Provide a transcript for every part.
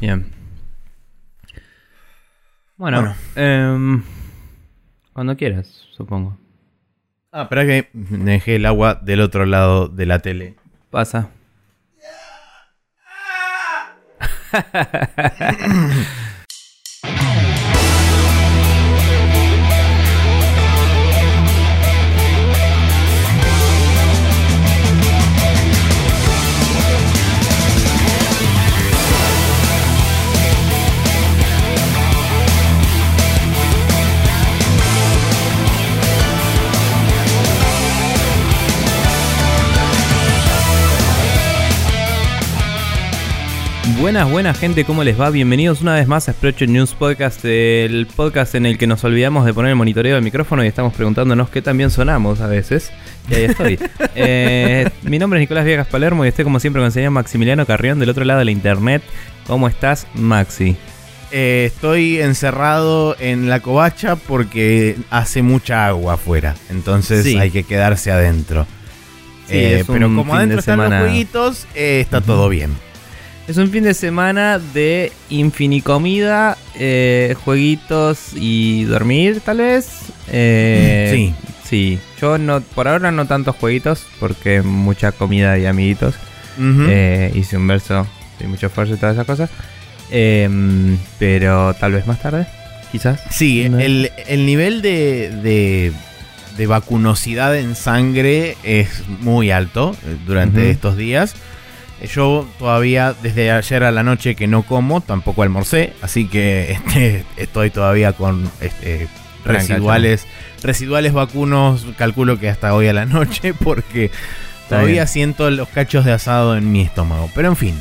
Bien. Bueno, em, cuando quieras, supongo. Ah, espera que dejé el agua del otro lado de la tele. Pasa. Buenas, buenas gente, ¿cómo les va? Bienvenidos una vez más a Spreadshot News Podcast, el podcast en el que nos olvidamos de poner el monitoreo del micrófono y estamos preguntándonos qué tan bien sonamos a veces. Y ahí estoy. Eh, mi nombre es Nicolás Viegas Palermo y estoy como siempre con el señor Maximiliano Carrión del otro lado de la internet. ¿Cómo estás, Maxi? Eh, estoy encerrado en la covacha porque hace mucha agua afuera. Entonces Sí. hay que quedarse adentro. Sí, Eh, pero como adentro de están semana- los jueguitos, eh, está todo bien. Es un fin de semana de infinicomida, eh, jueguitos y dormir, tal vez. Eh, Sí. Sí, yo no, por ahora no tantos jueguitos, porque mucha comida y amiguitos. Eh, hice un verso y mucho esfuerzo y todas esas cosas. Em, pero tal vez más tarde, quizás. Sí, No. el, el nivel de, de, de vacunosidad en sangre es muy alto eh, durante estos días. Yo todavía, desde ayer a la noche que no como, tampoco almorcé, así que este, estoy todavía con este, residuales, residuales vacunos, calculo que hasta hoy a la noche, porque todavía siento los cachos de asado en mi estómago. Pero en fin,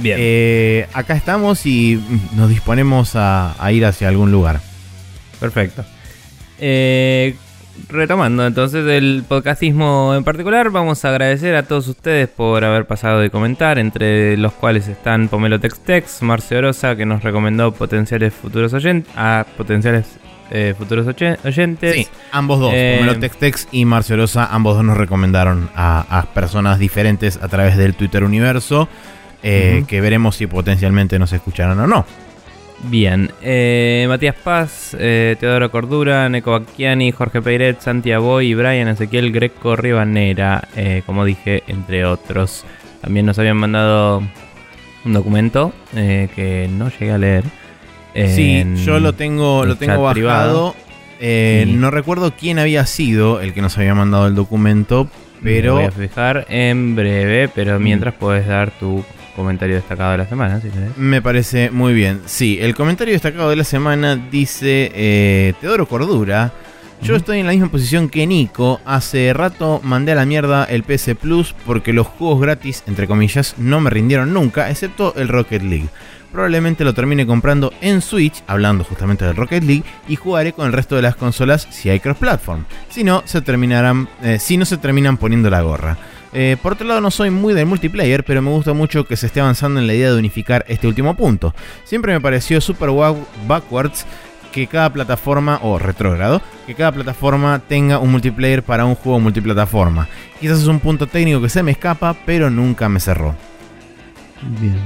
Bien. eh, acá estamos y mm, nos disponemos a- a ir hacia algún lugar. Perfecto. Eh, retomando entonces el podcastismo en particular, vamos a agradecer a todos ustedes por haber pasado de comentar, entre los cuales están Pomelo Textex, Marce Orosa, que nos recomendó potenciales futuros oyentes, a potenciales eh, futuros oye- oyentes. Sí, ambos dos, Eh, Pomelo Textex y Marciorosa, ambos dos nos recomendaron a, a personas diferentes a través del Twitter Universo, eh, que veremos si potencialmente nos escucharon o no. Bien, eh, Matías Paz, eh, Teodoro Cordura, Neko Bacchiani, Jorge Peiret, Santi Aboy y Brian Ezequiel Greco Ribanera, eh, como dije, entre otros. También nos habían mandado un documento que no llegué a leer. Sí, yo lo tengo, lo tengo bajado. privado. Y- No recuerdo quién había sido el que nos había mandado el documento, Me pero voy a fijar en breve, pero mientras puedes dar tu comentario destacado de la semana, si querés. Me parece muy bien. Sí, el comentario destacado de la semana dice eh, Teodoro Cordura. Yo estoy en la misma posición que Nico. Hace rato mandé a la mierda el PS Plus porque los juegos gratis, entre comillas, no me rindieron nunca, excepto el Rocket League. Probablemente lo termine comprando en Switch, hablando justamente del Rocket League, y jugaré con el resto de las consolas si hay cross-platform. Si no, se terminarán, eh, si no se terminan poniendo la gorra. Eh, por otro lado, no soy muy del multiplayer, pero me gusta mucho que se esté avanzando en la idea de unificar este último punto. Siempre me pareció super wow backwards que cada plataforma, o retrógrado, que cada plataforma tenga un multiplayer para un juego multiplataforma. Quizás es un punto técnico que se me escapa, pero nunca me cerró. Bien.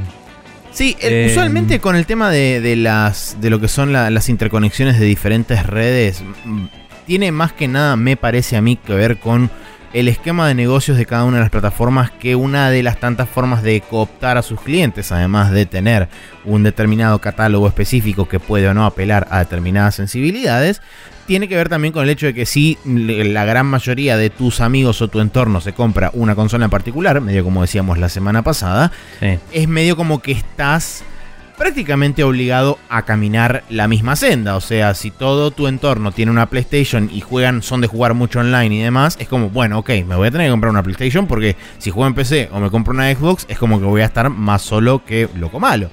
Sí, Eh, usualmente con el tema de, de las de lo que son la- las interconexiones de diferentes redes, mm, tiene más que nada, me parece a mí, que ver con el esquema de negocios de cada una de las plataformas que una de las tantas formas de cooptar a sus clientes, además de tener un determinado catálogo específico que puede o no apelar a determinadas sensibilidades, tiene que ver también con el hecho de que si la gran mayoría de tus amigos o tu entorno se compra una consola en particular, medio como decíamos la semana pasada, Sí. es medio como que estás prácticamente obligado a caminar la misma senda. O sea, si todo tu entorno tiene una PlayStation y juegan, son de jugar mucho online y demás, es como, bueno, ok, me voy a tener que comprar una PlayStation porque si juego en PC o me compro una Xbox, es como que voy a estar más solo que loco malo.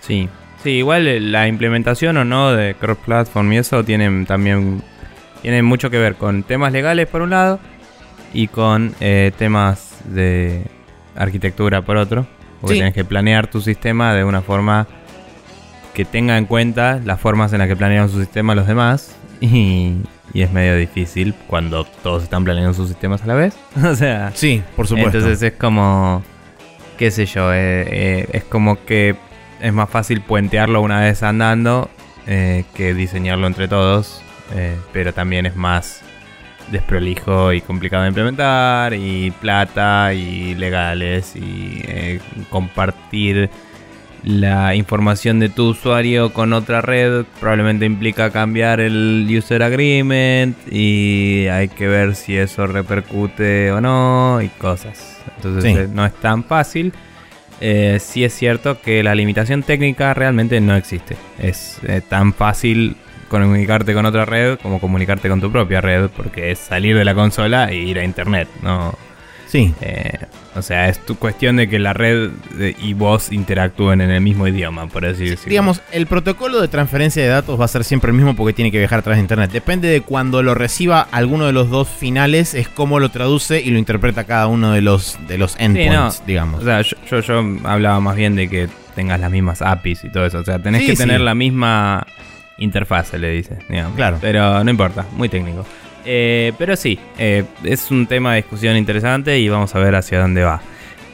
Sí, sí, igual eh, la implementación o no de cross platform y eso tienen también tienen mucho que ver con temas legales por un lado y con eh, temas de arquitectura por otro. Porque Sí. tienes que planear tu sistema de una forma que tenga en cuenta las formas en las que planean su sistema los demás. Y, y es medio difícil cuando todos están planeando sus sistemas a la vez. o sea, Sí, por supuesto. entonces es como, qué sé yo, eh, eh, es como que es más fácil puentearlo una vez andando eh, que diseñarlo entre todos. pero también es más desprolijo y complicado de implementar. Y plata y legales y eh, compartir la información de tu usuario con otra red probablemente implica cambiar el user agreement y hay que ver si eso repercute o no y cosas. Entonces Sí. eh, no es tan fácil. Eh, sí es cierto que la limitación técnica realmente no existe. Es eh, tan fácil comunicarte con otra red como comunicarte con tu propia red porque es salir de la consola e ir a internet. No, Sí, eh, o sea, es tu cuestión de que la red y vos interactúen en el mismo idioma, por así decirlo. digamos, el protocolo de transferencia de datos va a ser siempre el mismo porque tiene que viajar a través de internet. Depende de cuando lo reciba alguno de los dos finales, es cómo lo traduce y lo interpreta cada uno de los, de los endpoints, no. digamos. O sea, yo, yo, yo hablaba más bien de que tengas las mismas APIs y todo eso. O sea, tenés Sí, que tener la misma interfaz, se le dice. digamos. Claro. Pero no importa, muy técnico. Eh, pero sí, eh, es un tema de discusión interesante y vamos a ver hacia dónde va.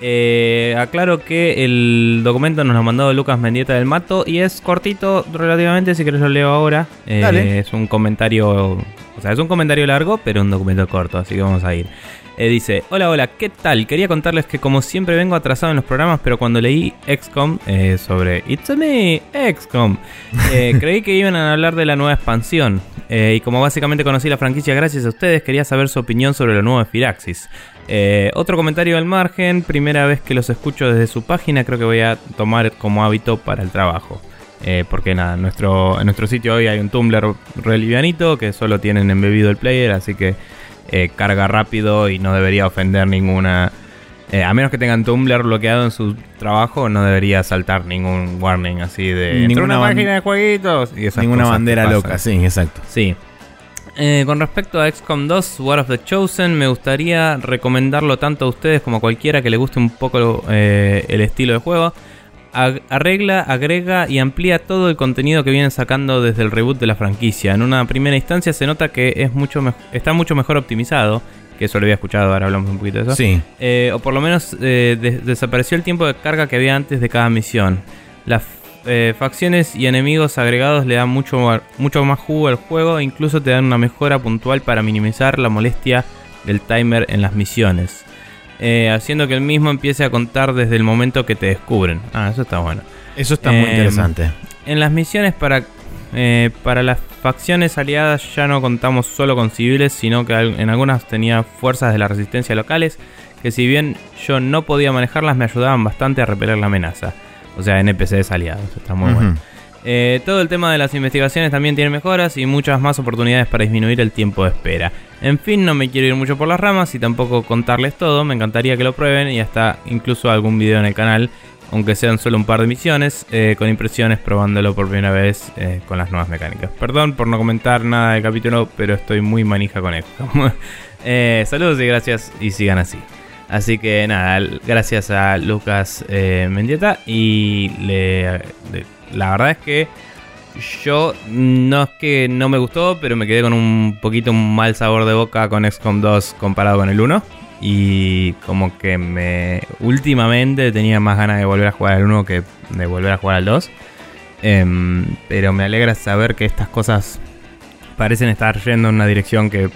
Eh, aclaro que el documento nos lo mandó Lucas Mendieta del Mato y es cortito relativamente, si querés lo leo ahora. Eh, Dale. Es un comentario, o sea, es un comentario largo, pero un documento corto, así que vamos a ir. Eh, dice, hola, hola, ¿qué tal? Quería contarles que como siempre vengo atrasado en los programas, pero cuando leí XCOM eh, sobre It's a me, XCOM, eh, creí que iban a hablar de la nueva expansión. Y como básicamente conocí la franquicia gracias a ustedes, quería saber su opinión sobre lo nuevo de Firaxis. Otro comentario al margen, primera vez que los escucho desde su página, creo que voy a tomar como hábito para el trabajo. Eh, porque nada, en nuestro, en nuestro sitio hoy hay un Tumblr re livianito que solo tienen embebido el player, así que eh, carga rápido y no debería ofender ninguna... eh, a menos que tengan Tumblr bloqueado en su trabajo, no debería saltar ningún warning así de... "Entró Ninguna una página de jueguitos y esas Ninguna cosas bandera loca, sí, exacto. Sí. Eh, con respecto a XCOM 2, War of the Chosen, me gustaría recomendarlo tanto a ustedes como a cualquiera que le guste un poco eh, el estilo de juego. Arregla, agrega y amplía todo el contenido que vienen sacando desde el reboot de la franquicia. En una primera instancia se nota que es mucho está mucho mejor optimizado, que eso lo había escuchado, ahora hablamos un poquito de eso. Sí. Eh, o por lo menos eh, des- desapareció el tiempo de carga que había antes de cada misión. Las eh, facciones y enemigos agregados le dan mucho, mucho más jugo al juego e incluso te dan una mejora puntual para minimizar la molestia del timer en las misiones. Eh, haciendo que el mismo empiece a contar desde el momento que te descubren. Ah, eso está bueno. Eso está muy Em, interesante. En las misiones para, eh, para las facciones aliadas ya no contamos solo con civiles, sino que en algunas tenía fuerzas de la resistencia locales, que si bien yo no podía manejarlas, me ayudaban bastante a repeler la amenaza. O sea, NPCs aliados, está muy bueno. Eh, todo el tema de las investigaciones también tiene mejoras y muchas más oportunidades para disminuir el tiempo de espera. En fin, no me quiero ir mucho por las ramas y tampoco contarles todo, me encantaría que lo prueben y hasta incluso algún video en el canal, aunque sean solo un par de misiones, eh, con impresiones probándolo por primera vez eh, con las nuevas mecánicas. Perdón por no comentar nada del capítulo, pero estoy muy manija con esto. Saludos y gracias y sigan así. Así que nada, gracias a Lucas Mendieta y le- la verdad es que yo no es que no me gustó, pero me quedé con un poquito un mal sabor de boca con XCOM 2 comparado con el 1 y como que me últimamente tenía más ganas de volver a jugar al 1 que de volver a jugar al 2. Em, pero me alegra saber que estas cosas parecen estar yendo en una dirección que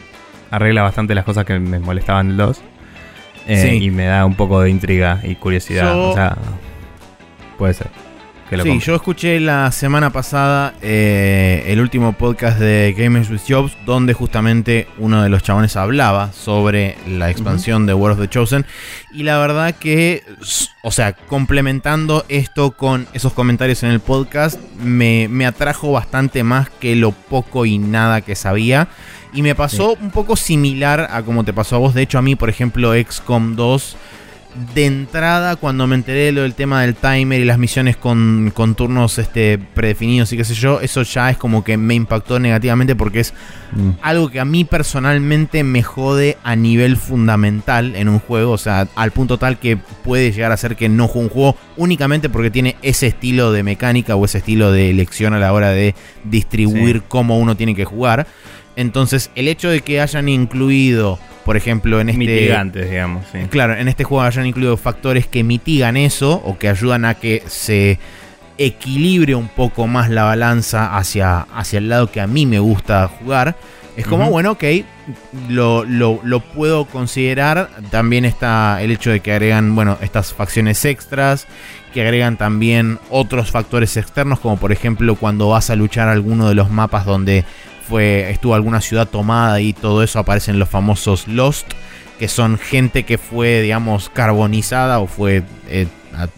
arregla bastante las cosas que me molestaban del 2. Eh, Sí. Y me da un poco de intriga y curiosidad. Yo- O sea, puede ser. Que lo Sí, compre. yo escuché la semana pasada eh, el último podcast de Gamers with Jobs, donde justamente uno de los chabones hablaba sobre la expansión de World of the Chosen. Y la verdad que, o sea, complementando esto con esos comentarios en el podcast, me, me atrajo bastante más que lo poco y nada que sabía. Y me pasó un poco similar a como te pasó a vos. De hecho, a mí, por ejemplo, XCOM 2 de entrada, cuando me enteré de lo del tema del timer y las misiones con, con turnos este, predefinidos y qué sé yo, eso ya es como que me impactó negativamente porque es Mm. algo que a mí personalmente me jode a nivel fundamental en un juego. O sea, al punto tal que puede llegar a ser que no juegue un juego únicamente porque tiene ese estilo de mecánica o ese estilo de elección a la hora de distribuir Sí. cómo uno tiene que jugar. Entonces, el hecho de que hayan incluido, por ejemplo, en este. Mitigantes, digamos, sí. Claro, en este juego hayan incluido factores que mitigan eso o que ayudan a que se equilibre un poco más la balanza hacia, hacia el lado que a mí me gusta jugar. Es como, bueno, ok, lo, lo- lo puedo considerar. También está el hecho de que agregan, bueno, estas facciones extras, que agregan también otros factores externos, como por ejemplo cuando vas a luchar alguno de los mapas donde fue, estuvo alguna ciudad tomada y todo eso, aparecen los famosos Lost, que son gente que fue, digamos, carbonizada o fue eh,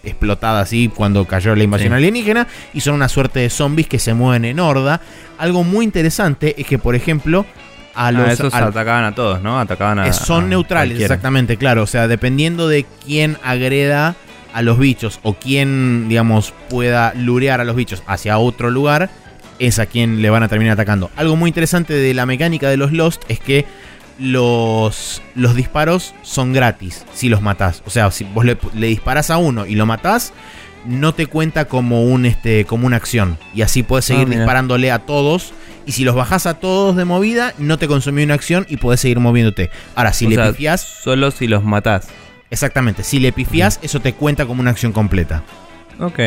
explotada así cuando cayó la invasión Sí. alienígena y son una suerte de zombies que se mueven en horda. Algo muy interesante es que, por ejemplo, a los Ah, esos al- atacaban a todos, ¿no? Atacaban a. son a neutrales, cualquiera. exactamente, claro. O sea, dependiendo de quién agreda a los bichos o quién, digamos, pueda lurear a los bichos hacia otro lugar, es a quien le van a terminar atacando. Algo muy interesante de la mecánica de los Lost es que los, los disparos son gratis si los matás. O sea, si vos le, le disparás a uno y lo matás, no te cuenta como, un, este, como una acción. Y así puedes seguir Ah, mira. disparándole a todos. Y si los bajás a todos de movida, no te consumió una acción y podés seguir moviéndote. Ahora, si O le sea, pifiás, Solo si los matás. exactamente, si le pifiás, eso te cuenta como una acción completa. Ok,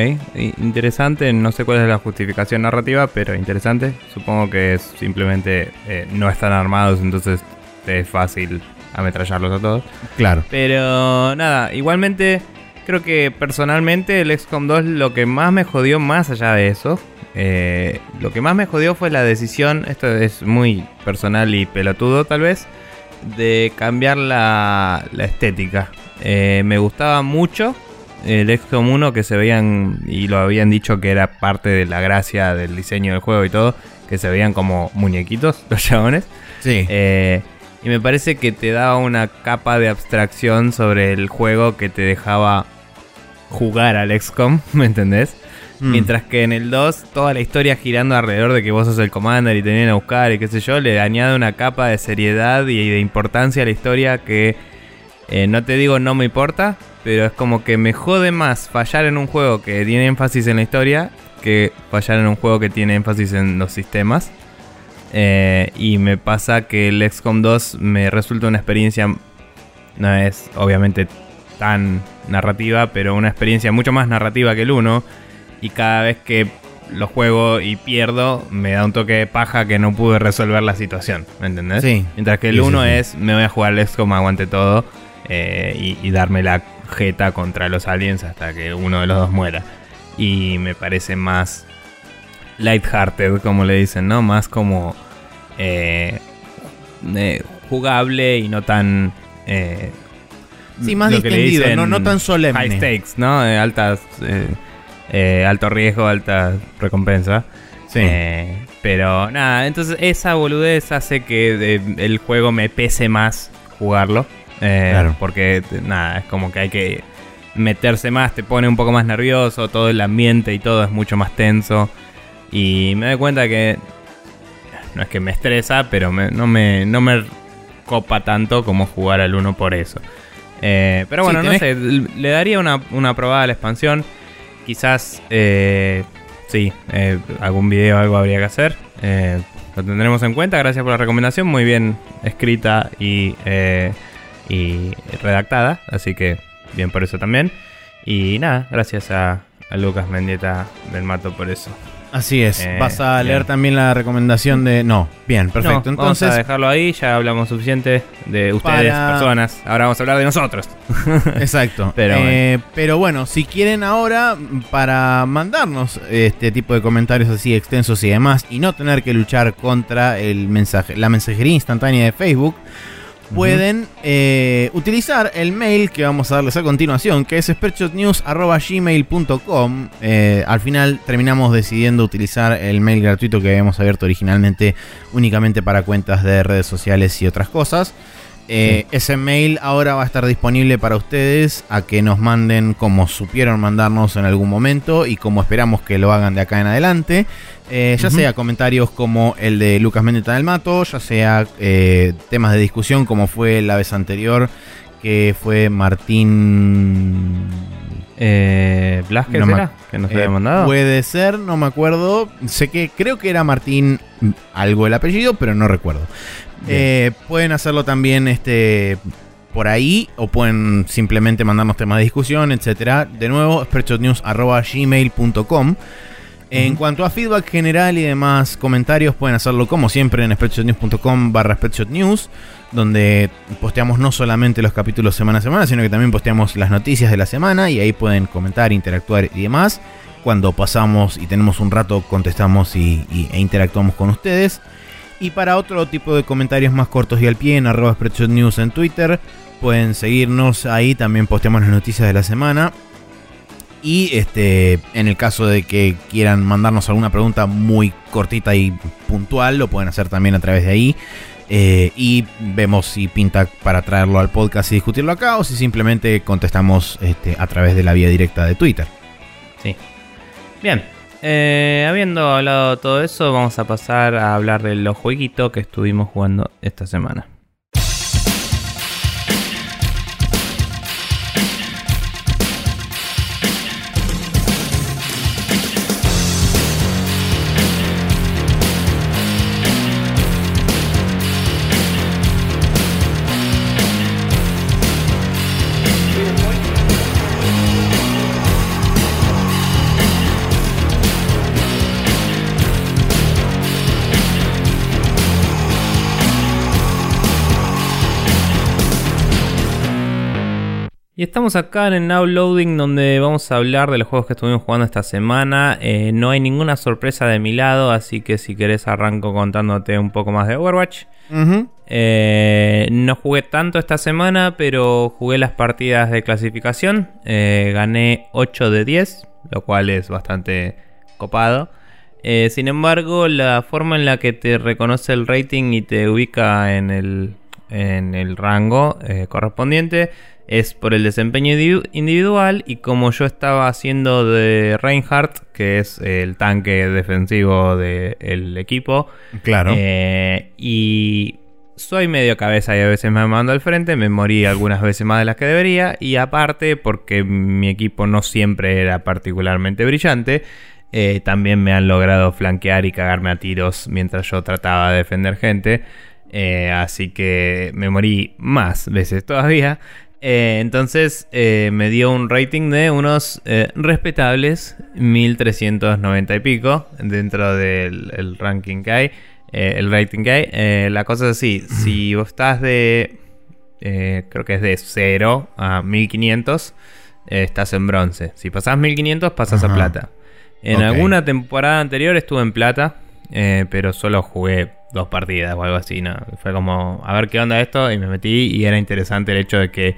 interesante. No sé cuál es la justificación narrativa, pero interesante. Supongo que es simplemente eh, no están armados, entonces es fácil ametrallarlos a todos. Claro. Pero nada, igualmente creo que personalmente el XCOM 2 lo que más me jodió más allá de eso, eh, lo que más me jodió fue la decisión, esto es muy personal y pelotudo tal vez, de cambiar la, la estética. Eh, me gustaba mucho el XCOM 1 que se veían, y lo habían dicho que era parte de la gracia del diseño del juego y todo, que se veían como muñequitos los chabones. Sí. Eh, y me parece que te daba una capa de abstracción sobre el juego que te dejaba jugar al XCOM, ¿me entendés? Mm. Mientras que en el 2, toda la historia girando alrededor de que vos sos el commander y te vienen a buscar y qué sé yo, le añade una capa de seriedad y de importancia a la historia que eh, no te digo no me importa, pero es como que me jode más fallar en un juego que tiene énfasis en la historia que fallar en un juego que tiene énfasis en los sistemas. Eh, y me pasa que el XCOM 2 me resulta una experiencia, no es obviamente tan narrativa, pero una experiencia mucho más narrativa que el 1. Y cada vez que lo juego y pierdo, me da un toque de paja que no pude resolver la situación, ¿me entendés? Sí. Mientras que el Sí, sí, 1 sí. es, me voy a jugar el XCOM, aguante todo eh, y, y darme la jeta contra los aliens hasta que uno de los dos muera. Y me parece más lighthearted, como le dicen, ¿no? Más como eh, eh, jugable y no tan... eh, Sí, más distendido, no, no tan solemne. High stakes, ¿no? Eh, altas... alto riesgo, alta recompensa. Sí. Pero nada, entonces esa boludez hace que el juego me pese más jugarlo. Eh, Claro. Porque nada, es como que hay que meterse más, te pone un poco más nervioso, todo el ambiente y todo es mucho más tenso. Y me doy cuenta que no es que me estresa, pero me- no, me, no me copa tanto como jugar al 1 por eso. Eh, pero Sí, bueno, no sé, le daría una, una probada a la expansión. Quizás, eh, sí, eh, algún video algo habría que hacer. Lo tendremos en cuenta. Gracias por la recomendación. Muy bien escrita y, y redactada. Así que bien por eso también. Y nada, gracias a, a Lucas Mendieta del Mato por eso. Así es. Eh, Vas a leer bien. también la recomendación de. No, bien, perfecto. No, vamos a Entonces, dejarlo ahí. Ya hablamos suficiente de ustedes, Para- personas. Ahora vamos a hablar de nosotros. exacto. Pero Eh, pero bueno, si quieren ahora, para mandarnos este tipo de comentarios así extensos y demás, y no tener que luchar contra el mensaje, la mensajería instantánea de Facebook. Pueden eh, utilizar el mail que vamos a darles a continuación, que es spreadshotnews.gmail.com. Eh, al final terminamos decidiendo utilizar el mail gratuito que habíamos abierto originalmente únicamente para cuentas de redes sociales y otras cosas. Eh, Ese mail ahora va a estar disponible para ustedes a que nos manden como supieron mandarnos en algún momento y como esperamos que lo hagan de acá en adelante. Eh, ya sea comentarios como el de Lucas Mendeta del Mato, ya sea eh, temas de discusión como fue la vez anterior, que fue Martín... Eh, ¿Blasquez No era? ¿Que nos Eh, había mandado? Puede ser, no me acuerdo. Sé que creo que era Martín mm, algo el apellido, pero no recuerdo. Eh, pueden hacerlo también este por ahí o pueden simplemente mandarnos temas de discusión, etcétera. De nuevo, spreadshotnews.gmail.com. En cuanto a feedback general y demás comentarios, pueden hacerlo como siempre en spreadshotnews.com barra spreadshotnews, donde posteamos no solamente los capítulos semana a semana, sino que también posteamos las noticias de la semana y ahí pueden comentar, interactuar y demás. Cuando pasamos y tenemos un rato, contestamos y, e interactuamos con ustedes. Y para otro tipo de comentarios más cortos y al pie, en arroba News en Twitter, pueden seguirnos ahí, también posteamos las noticias de la semana. Y este, en el caso de que quieran mandarnos alguna pregunta muy cortita y puntual, lo pueden hacer también a través de ahí. Eh, y vemos si pinta para traerlo al podcast y discutirlo acá o si simplemente contestamos este, a través de la vía directa de Twitter. Sí. Bien, eh, habiendo hablado todo eso, vamos a pasar a hablar de los jueguitos que estuvimos jugando esta semana. Y estamos acá en el Now Loading donde vamos a hablar de los juegos que estuvimos jugando esta semana. Eh, no hay ninguna sorpresa de mi lado, así que si querés arranco contándote un poco más de Overwatch. Eh, no jugué tanto esta semana, pero jugué las partidas de clasificación. Eh, gané 8 de 10, lo cual es bastante copado. sin embargo, la forma en la que te reconoce el rating y te ubica en el, en el rango correspondiente es por el desempeño individual y como yo estaba haciendo de Reinhardt, que es el tanque defensivo del equipo. Claro. Eh, y soy medio cabeza y a veces me mando al frente, me morí algunas veces más de las que debería y aparte porque mi equipo no siempre era particularmente brillante. Eh, también me han logrado flanquear y cagarme a tiros mientras yo trataba de defender gente. Eh, así que me morí más veces todavía. Eh, entonces eh, me dio un rating de unos eh, respetables 1390 y pico dentro del ranking que hay, el rating que hay. la cosa es así, si vos estás de, creo que es de 0 a 1500, estás en bronce. Si pasás 1500, pasas a plata. En alguna temporada anterior estuve en plata, pero solo jugué dos partidas o algo así, ¿no? Fue como, a ver qué onda esto, y me metí y era interesante el hecho de que,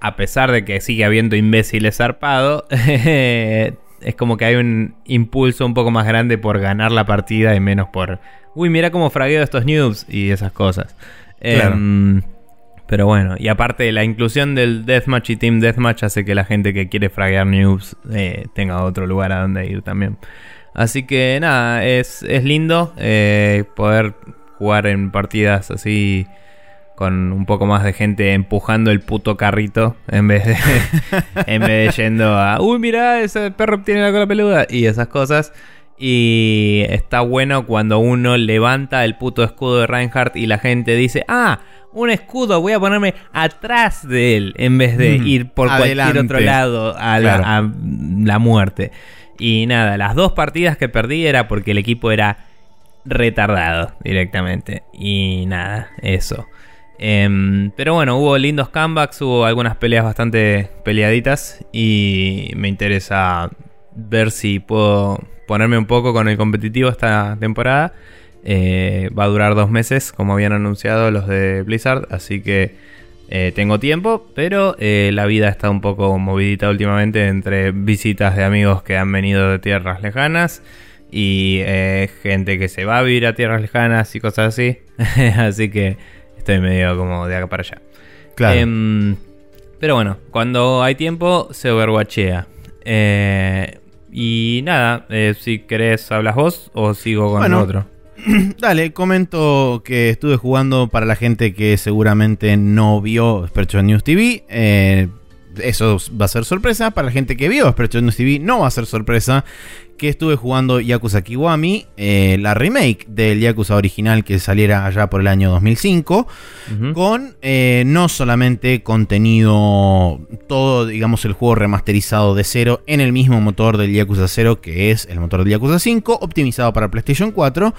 a pesar de que sigue habiendo imbéciles zarpados, es como que hay un impulso un poco más grande por ganar la partida y menos por, uy, mira cómo fragueo estos noobs y esas cosas. Em, pero bueno, y aparte la inclusión del Deathmatch y Team Deathmatch hace que la gente que quiere fraguear noobs eh, tenga otro lugar a donde ir también. Así que nada, es, lindo eh, poder jugar en partidas así con un poco más de gente empujando el puto carrito en vez de, en vez de yendo a, uy, mira, ese perro tiene la cola peluda y esas cosas. Y está bueno cuando uno levanta el puto escudo de Reinhardt y la gente dice, ah, un escudo, voy a ponerme atrás de él en vez de ir por cualquier otro lado a la muerte. Y nada, las dos partidas que perdí era porque el equipo era retardado directamente. Y nada, eso. Em, pero bueno, hubo lindos comebacks, hubo algunas peleas bastante peleaditas y me interesa ver si puedo ponerme un poco con el competitivo esta temporada. Eh, va a durar dos meses, como habían anunciado los de Blizzard, así que eh, tengo tiempo, pero eh, la vida está un poco movidita últimamente entre visitas de amigos que han venido de tierras lejanas y eh, gente que se va a vivir a tierras lejanas y cosas así. así que estoy medio como de acá para allá. Claro. Em, pero bueno, cuando hay tiempo se overwatchea. y nada, si querés hablas vos o sigo con otro. Dale, comento que estuve jugando para la gente que seguramente no vio Spreadshot News TV. Eh, eso va a ser sorpresa. Para la gente que vio Spreadshot News TV no va a ser sorpresa que estuve jugando Yakuza Kiwami, eh, la remake del Yakuza original que saliera allá por el año 2005, con eh, no solamente contenido, todo, digamos, el juego remasterizado de cero en el mismo motor del Yakuza 0, que es el motor del Yakuza 5, optimizado para PlayStation 4,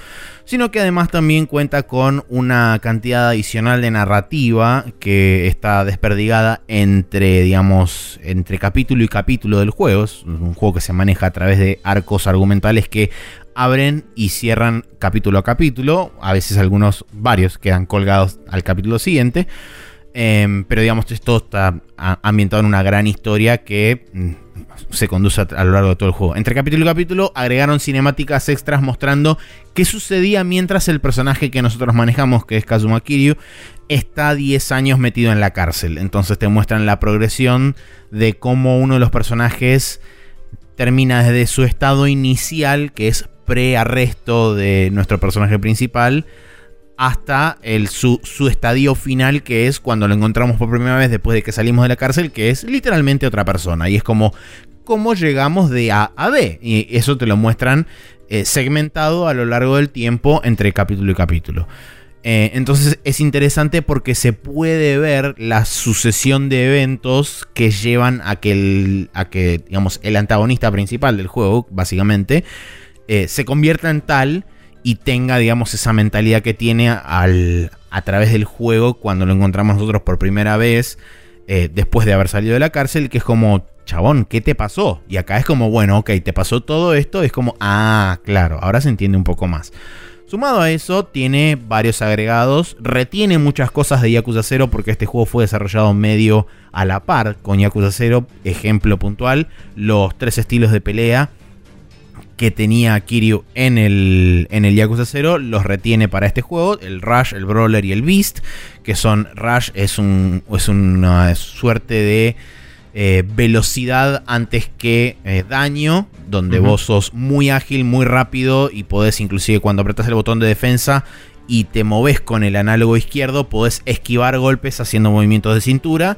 sino que además también cuenta con una cantidad adicional de narrativa que está desperdigada entre, digamos, entre capítulo y capítulo del juego. Es un juego que se maneja a través de arcos argumentales que abren y cierran capítulo a capítulo. A veces algunos, varios, quedan colgados al capítulo siguiente. Em, pero digamos, esto está ambientado en una gran historia que mm, se conduce a, lo largo de todo el juego. Entre capítulo y capítulo agregaron cinemáticas extras mostrando qué sucedía mientras el personaje que nosotros manejamos, que es Kazuma Kiryu, está 10 años metido en la cárcel. Entonces te muestran la progresión de cómo uno de los personajes termina desde su estado inicial, que es pre-arresto de nuestro personaje principal, hasta el, su, estadio final, que es cuando lo encontramos por primera vez después de que salimos de la cárcel, que es literalmente otra persona. Y es como cómo llegamos de A a B. Y eso te lo muestran eh, segmentado a lo largo del tiempo entre capítulo y capítulo. Eh, entonces es interesante porque se puede ver la sucesión de eventos que llevan a que el, a que, digamos, el antagonista principal del juego, básicamente, eh, se convierta en tal y tenga, digamos, esa mentalidad que tiene al, a través del juego cuando lo encontramos nosotros por primera vez, eh, después de haber salido de la cárcel, que es como, chabón, ¿qué te pasó? Y acá es como, bueno, ok, te pasó todo esto, es como, ah, claro, ahora se entiende un poco más. Sumado a eso, tiene varios agregados, retiene muchas cosas de Yakuza 0 porque este juego fue desarrollado medio a la par con Yakuza 0, ejemplo puntual, los tres estilos de pelea que tenía Kiryu en el, en el Yakuza 0 los retiene para este juego, el Rush, el Brawler y el Beast, que son Rush es, un, es una suerte de eh, velocidad antes que eh, daño, donde vos sos muy ágil, muy rápido y podés inclusive cuando apretas el botón de defensa y te moves con el análogo izquierdo, podés esquivar golpes haciendo movimientos de cintura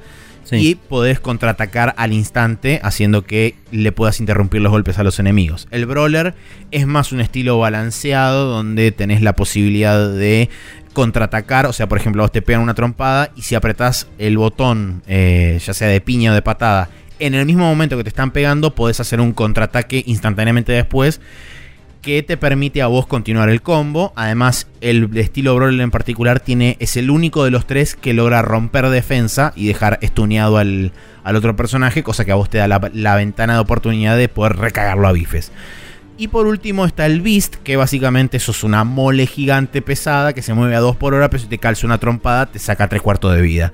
y podés contraatacar al instante haciendo que le puedas interrumpir los golpes a los enemigos. El brawler es más un estilo balanceado donde tenés la posibilidad de contraatacar, o sea, por ejemplo, vos te pegan una trompada y si apretás el botón, eh, ya sea de piña o de patada, en el mismo momento que te están pegando, podés hacer un contraataque instantáneamente después que te permite a vos continuar el combo. Además, el estilo Brawler en particular tiene, es el único de los tres que logra romper defensa y dejar estuneado al, otro personaje, cosa que a vos te da la, ventana de oportunidad de poder recagarlo a bifes. Y por último está el Beast, que básicamente eso es una mole gigante pesada que se mueve a 2 por hora, pero si te calza una trompada te saca 3 cuartos de vida.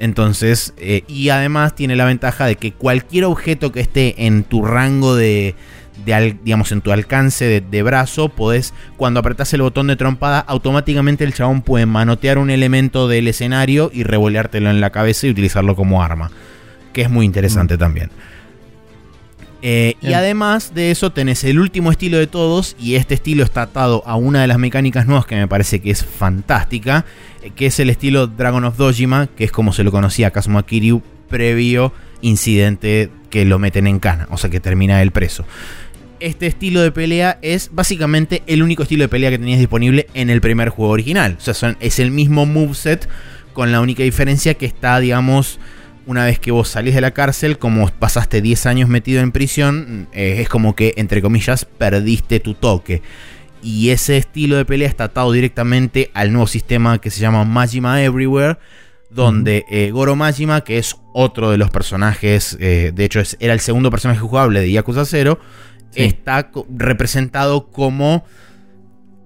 Entonces, eh, y además tiene la ventaja de que cualquier objeto que esté en tu rango de, digamos, en tu alcance de, brazo, podés, cuando apretas el botón de trompada, automáticamente el chabón puede manotear un elemento del escenario y revoleártelo en la cabeza y utilizarlo como arma. Que es muy interesante mm. también. Eh, y además de eso tenés el último estilo de todos y este estilo está atado a una de las mecánicas nuevas que me parece que es fantástica, eh, que es el estilo Dragon of Dojima, que es como se lo conocía a Kazuma Kiryu previo incidente que lo meten en cana, o sea que termina el preso este estilo de pelea es básicamente el único estilo de pelea que tenías disponible en el primer juego original. O sea, es el mismo moveset con la única diferencia que está, digamos, una vez que vos salís de la cárcel, como pasaste 10 años metido en prisión, eh, es como que, entre comillas, perdiste tu toque. Y ese estilo de pelea está atado directamente al nuevo sistema que se llama Majima Everywhere, donde eh, Goro Majima, que es otro de los personajes, eh, de hecho era el segundo personaje jugable de Yakuza 0, está representado como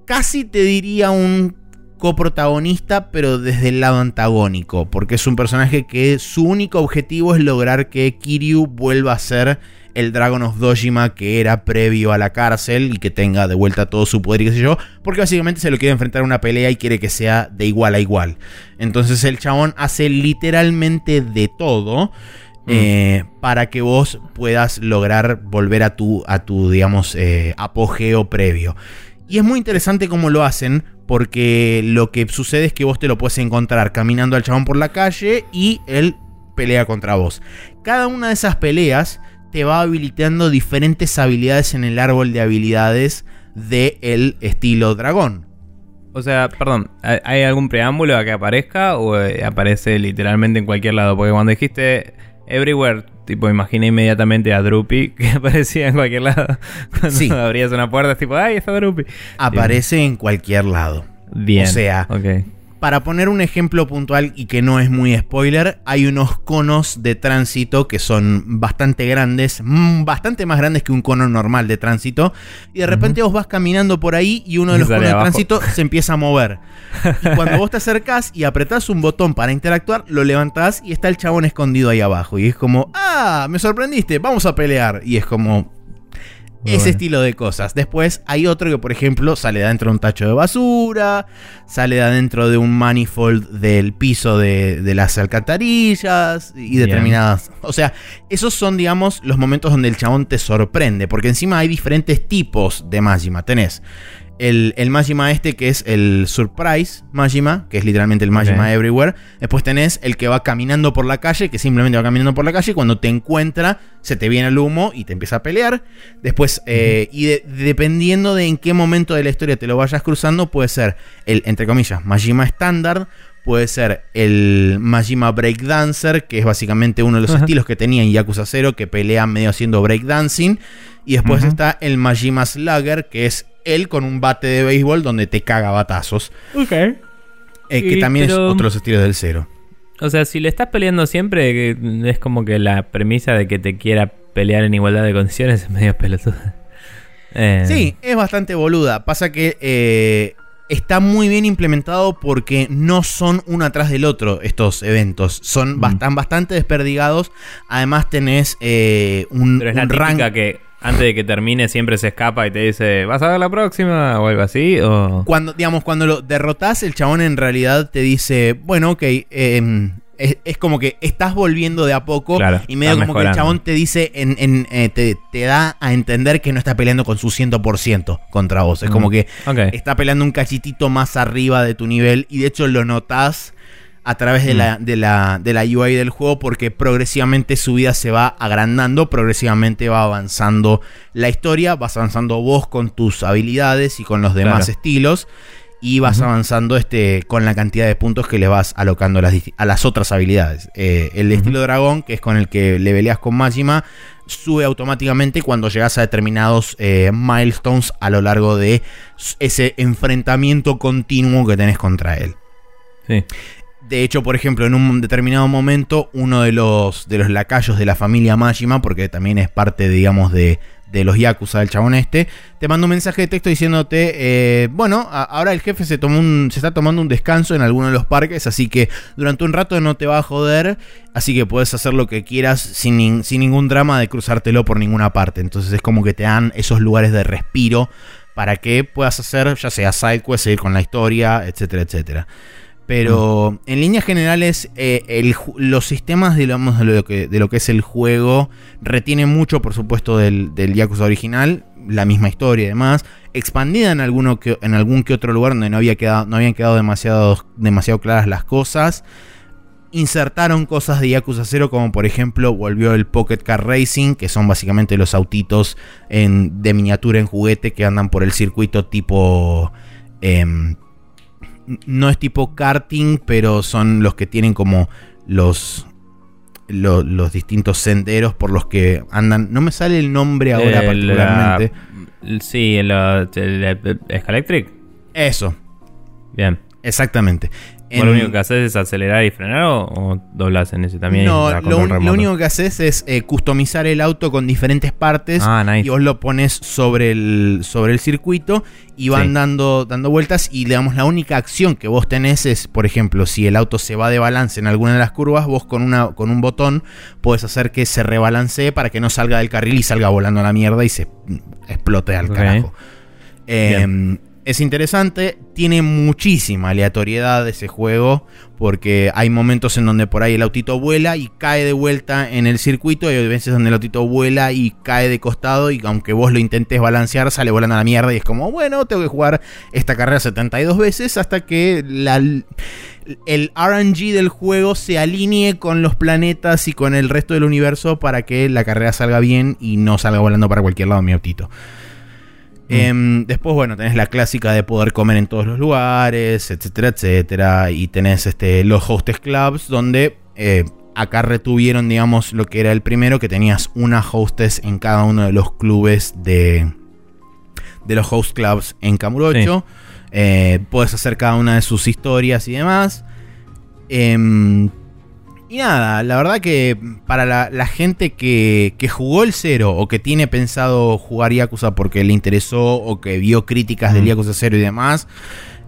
casi te diría un coprotagonista, pero desde el lado antagónico, porque es un personaje que su único objetivo es lograr que Kiryu vuelva a ser el Dragon of Dojima que era previo a la cárcel y que tenga de vuelta todo su poder y qué sé yo, porque básicamente se lo quiere enfrentar a una pelea y quiere que sea de igual a igual. Entonces el chabón hace literalmente de todo Mm. Eh, para que vos puedas lograr volver a tu, a tu digamos, eh, apogeo previo. Y es muy interesante cómo lo hacen, porque lo que sucede es que vos te lo puedes encontrar caminando al chabón por la calle y él pelea contra vos. Cada una de esas peleas te va habilitando diferentes habilidades en el árbol de habilidades del estilo dragón. O sea, perdón, ¿hay algún preámbulo a que aparezca o eh, aparece literalmente en cualquier lado? Porque cuando dijiste Everywhere, tipo, imaginé inmediatamente a Droopy que aparecía en cualquier lado. Cuando abrías una puerta, es tipo, ¡ay, está Droopy! Aparece en cualquier lado. Bien. O sea, okay. Para poner un ejemplo puntual y que no es muy spoiler, hay unos conos de tránsito que son bastante grandes, mm, bastante más grandes que un cono normal de tránsito. Y de repente vos vas caminando por ahí y uno de los conos de tránsito se empieza a mover. Y cuando vos te acercás y apretás un botón para interactuar, lo levantás y está el chabón escondido ahí abajo. Y es como, ah, me sorprendiste, vamos a pelear. Y es como, ese estilo de cosas. Después hay otro que, por ejemplo, sale de adentro de un tacho de basura, sale de adentro de un manifold del piso de, las alcantarillas y determinadas. O sea, esos son, digamos, los momentos donde el chabón te sorprende, porque encima hay diferentes tipos de Majima. Tenés el, el Majima este que es el Surprise Majima, que es literalmente el Majima Everywhere. Después tenés el que va caminando por la calle, que simplemente va caminando por la calle. Y cuando te encuentra, se te viene el humo y te empieza a pelear. Después, eh, y dependiendo de en qué momento de la historia te lo vayas cruzando, puede ser el, entre comillas, Majima estándar puede ser el Majima Breakdancer, que es básicamente uno de los estilos que tenía en Yakuza 0, que pelea medio haciendo breakdancing. Y después está el Majima Slugger, que es él con un bate de béisbol donde te caga batazos. Ok. Eh, que también es otro de los estilos del cero. O sea, si le estás peleando siempre, es como que la premisa de que te quiera pelear en igualdad de condiciones es medio pelotuda. Eh. Sí, es bastante boluda. Pasa que eh, está muy bien implementado porque no son uno atrás del otro estos eventos. Son mm. bastante desperdigados. Además tenés eh, un, Pero es la que antes de que termine siempre se escapa y te dice, ¿vas a ver la próxima? o algo así. O... Cuando, digamos, cuando lo derrotas, el chabón en realidad te dice, bueno, ok, eh, es, como que estás volviendo de a poco y medio como que el chabón te dice, en, eh, te, da a entender que no está peleando con su 100% contra vos. Es como que está peleando un cachitito más arriba de tu nivel y de hecho lo notas a través de, la, de, la, de la UI del juego porque progresivamente su vida se va agrandando, progresivamente va avanzando la historia, vas avanzando vos con tus habilidades y con los demás estilos y vas avanzando este, con la cantidad de puntos que le vas alocando a las, a las otras habilidades. Eh, el estilo dragón, que es con el que le peleas con Majima, sube automáticamente cuando llegas a determinados eh, milestones a lo largo de ese enfrentamiento continuo que tenés contra él. De hecho, por ejemplo, en un determinado momento, uno de los, de los lacayos de la familia Majima, porque también es parte, digamos, de, de los Yakuza del chabón este, te manda un mensaje de texto diciéndote, eh, bueno, ahora el jefe se, un, se está tomando un descanso en alguno de los parques, así que durante un rato no te va a joder, así que puedes hacer lo que quieras sin, sin ningún drama de cruzártelo por ninguna parte. Entonces es como que te dan esos lugares de respiro para que puedas hacer, ya sea sidequest, seguir con la historia, etcétera, etcétera. Pero en líneas generales, eh, los sistemas digamos, de, lo que, de lo que es el juego retienen mucho, por supuesto, del, del Yakuza original, la misma historia y demás, expandida en, alguno que, en algún que otro lugar donde no, había quedado, no habían quedado demasiado, demasiado claras las cosas. Insertaron cosas de Yakuza 0 como por ejemplo volvió el Pocket Car Racing, que son básicamente los autitos en, de miniatura en juguete que andan por el circuito tipo... Em, no es tipo karting, pero son los que tienen como los, los distintos senderos por los que andan. No me sale el nombre ahora particularmente. sí, el, el, Escalectric. Eso. Bien. Exactamente lo único que haces es acelerar y frenar o, doblas en ese también? No, lo, único que haces es eh, customizar el auto con diferentes partes ah, y vos lo pones sobre el, sobre el circuito y van dando, dando vueltas y digamos la única acción que vos tenés es, por ejemplo, si el auto se va de balance en alguna de las curvas, vos con, una, con un botón puedes hacer que se rebalancee para que no salga del carril y salga volando a la mierda y se explote al carajo. Em, es interesante, tiene muchísima aleatoriedad ese juego, porque hay momentos en donde por ahí el autito vuela y cae de vuelta en el circuito, y hay veces donde el autito vuela y cae de costado, y aunque vos lo intentes balancear, sale volando a la mierda, y es como, bueno, tengo que jugar esta carrera 72 veces hasta que el RNG del juego se alinee con los planetas y con el resto del universo para que la carrera salga bien y no salga volando para cualquier lado mi autito. Mm. Em, después, bueno, tenés la clásica de poder comer en todos los lugares, etcétera, etcétera. Y tenés este, los hostess clubs, donde eh, acá retuvieron, digamos, lo que era el primero, que tenías una hostess en cada uno de los clubes de, de los host clubs en Camurocho. Eh, puedes hacer cada una de sus historias y demás. Y nada, la verdad que para la, gente que, jugó el cero o que tiene pensado jugar Yakuza porque le interesó o que vio críticas del Yakuza 0 y demás,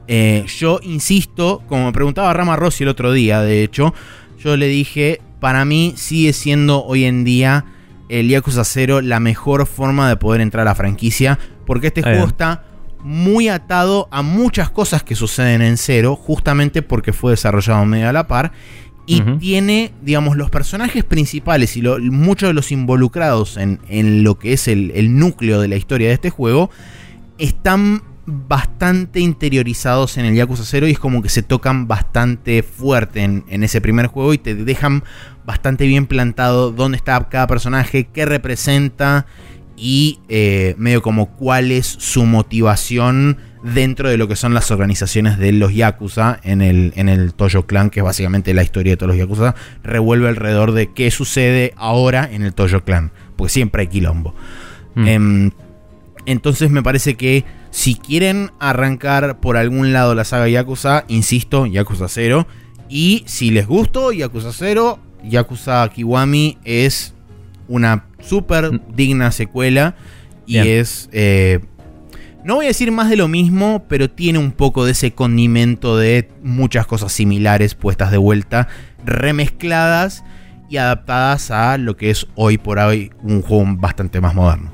eh, yo insisto, como me preguntaba Rama Rossi el otro día, de hecho, yo le dije, para mí sigue siendo hoy en día el Yakuza 0 la mejor forma de poder entrar a la franquicia, porque este juego está muy atado a muchas cosas que suceden en cero, justamente porque fue desarrollado medio a la par y tiene, digamos, los personajes principales y muchos de los involucrados en, lo que es el, núcleo de la historia de este juego están bastante interiorizados en el Yakuza 0 y es como que se tocan bastante fuerte en, ese primer juego y te dejan bastante bien plantado dónde está cada personaje, qué representa y eh, medio como cuál es su motivación dentro de lo que son las organizaciones de los Yakuza en el, en el Toyo Clan, que es básicamente la historia de todos los Yakuza, revuelve alrededor de qué sucede ahora en el Toyo Clan, porque siempre hay quilombo. Mm. Em, entonces me parece que si quieren arrancar por algún lado la saga Yakuza, insisto, Yakuza 0. Y si les gustó Yakuza 0, Yakuza Kiwami es una súper mm. digna secuela. Y es eh, no voy a decir más de lo mismo, pero tiene un poco de ese condimento de muchas cosas similares puestas de vuelta, remezcladas y adaptadas a lo que es hoy por hoy un juego bastante más moderno.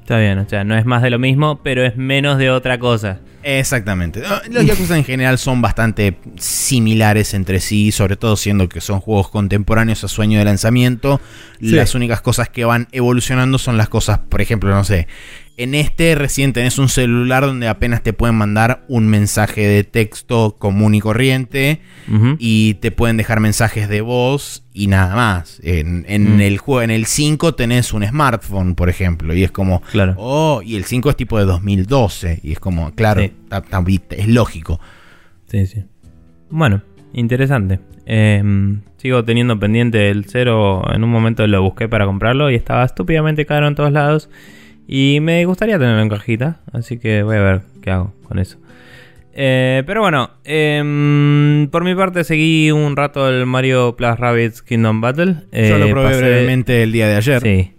Está bien, o sea, no es más de lo mismo, pero es menos de otra cosa. Exactamente. Los Yakuza en general son bastante similares entre sí, sobre todo siendo que son juegos contemporáneos a sueño de lanzamiento. Las únicas cosas que van evolucionando son las cosas, por ejemplo, no sé, en este recién tenés un celular donde apenas te pueden mandar un mensaje de texto común y corriente y te pueden dejar mensajes de voz y nada más. En, mm. el juego, en el 5 tenés un smartphone, por ejemplo, y es como, claro. oh, y el 5 es tipo de 2012 y es como, claro, es lógico. Sí, sí. Bueno, interesante. Em, sigo teniendo pendiente el 0, en un momento lo busqué para comprarlo y estaba estúpidamente caro en todos lados. Y me gustaría tenerlo en cajita, así que voy a ver qué hago con eso. Eh, pero bueno, em, por mi parte seguí un rato el Mario Plus Rabbids Kingdom Battle. Yo lo eh, probé brevemente el día de ayer. Sí,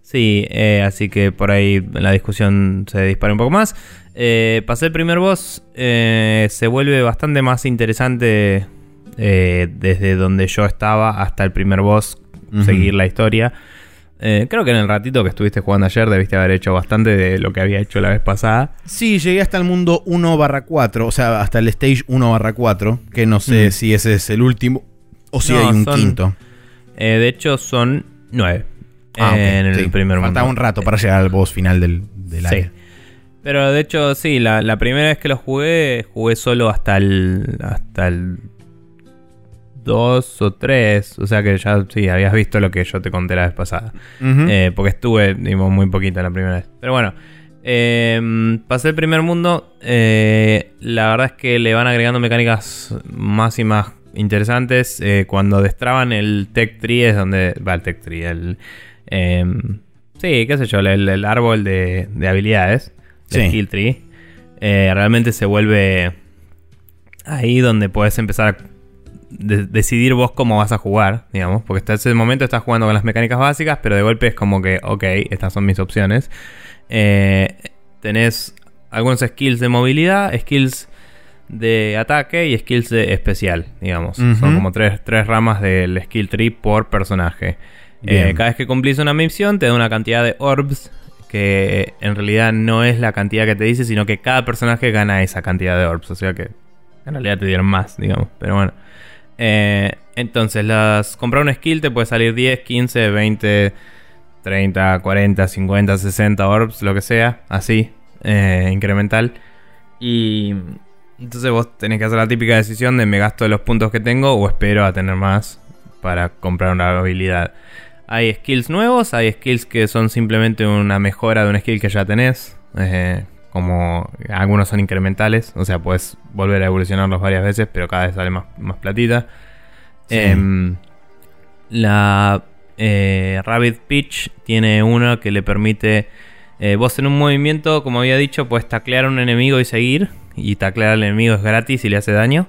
sí eh, así que por ahí la discusión se dispara un poco más. pasé el primer boss, se vuelve bastante más interesante desde donde yo estaba hasta el primer boss, seguir la historia. Eh, creo que en el ratito que estuviste jugando ayer debiste haber hecho bastante de lo que había hecho la vez pasada. Sí, llegué hasta el mundo 1 barra 4, o sea, hasta el stage 1 barra 4, que no sé mm. si ese es el último o si hay un quinto. Eh, de hecho, son 9 ah, en el primer mundo. Faltaba un rato para llegar al boss final del, del sí. Pero de hecho, sí, la, la, primera vez que lo jugué, jugué solo hasta el, hasta el dos o tres. O sea que ya sí, habías visto lo que yo te conté la vez pasada. Eh, porque estuve muy poquito la primera vez. Pero bueno, eh, pasé el primer mundo. Eh, la verdad es que le van agregando mecánicas más y más interesantes. cuando destraban el Tech Tree es donde. Va, el Tech Tree. El, em, sí, qué sé yo, el, árbol de, habilidades. El Skill Tree. realmente se vuelve ahí donde puedes empezar a decidir vos cómo vas a jugar, digamos, porque hasta ese momento estás jugando con las mecánicas básicas, pero de golpe es como que, ok, estas son mis opciones. Eh, tenés algunos skills de movilidad, skills de ataque y skills de especial, digamos. Son como tres, tres, ramas del skill tree por personaje. Eh, cada vez que cumplís una misión te da una cantidad de orbs que en realidad no es la cantidad que te dice, sino que cada personaje gana esa cantidad de orbs. O sea que en realidad te dieron más, digamos. Pero bueno. Eh, entonces, las comprar un skill te puede salir 10, 15, 20, 30, 40, 50, 60 orbs, lo que sea, así, eh, incremental. Y entonces vos tenés que hacer la típica decisión de me gasto los puntos que tengo o espero a tener más para comprar una habilidad. Hay skills nuevos, hay skills que son simplemente una mejora de un skill que ya tenés. Eh, como algunos son incrementales, o sea, puedes volver a evolucionarlos varias veces, pero cada vez sale más, más platita. Em, la eh, Rabbit Pitch tiene uno que le permite. Eh, vos en un movimiento, como había dicho, puedes taclear a un enemigo y seguir. Y taclear al enemigo es gratis y le hace daño.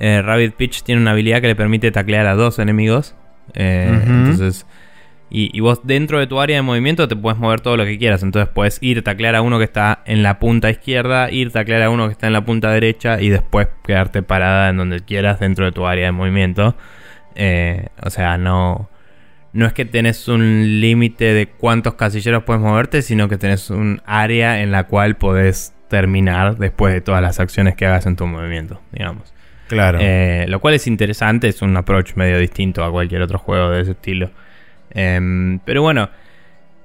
Eh, Rabbit Pitch tiene una habilidad que le permite taclear a dos enemigos. Entonces y, vos dentro de tu área de movimiento te puedes mover todo lo que quieras. Entonces puedes ir, taclear a uno que está en la punta izquierda, ir, taclear a uno que está en la punta derecha y después quedarte parada en donde quieras dentro de tu área de movimiento. Eh, o sea, no, no es que tenés un límite de cuántos casilleros puedes moverte, sino que tenés un área en la cual podés terminar después de todas las acciones que hagas en tu movimiento, digamos. Claro. Eh, lo cual es interesante, es un approach medio distinto a cualquier otro juego de ese estilo. Em, pero bueno,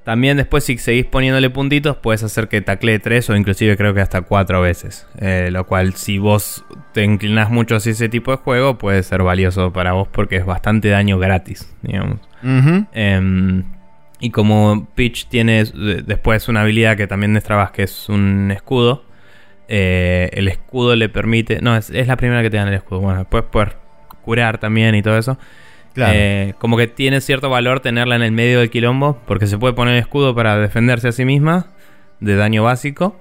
también después si seguís poniéndole puntitos puedes hacer que taclee tres o inclusive creo que hasta cuatro veces. Eh, lo cual si vos te inclinas mucho hacia ese tipo de juego puede ser valioso para vos porque es bastante daño gratis, digamos. Em, y como Peach tiene después una habilidad que también destrabas que es un escudo. Eh, el escudo le permite... No, es, es, la primera que te dan el escudo. Bueno, después poder curar también y todo eso. Eh, como que tiene cierto valor tenerla en el medio del quilombo, porque se puede poner escudo para defenderse a sí misma de daño básico.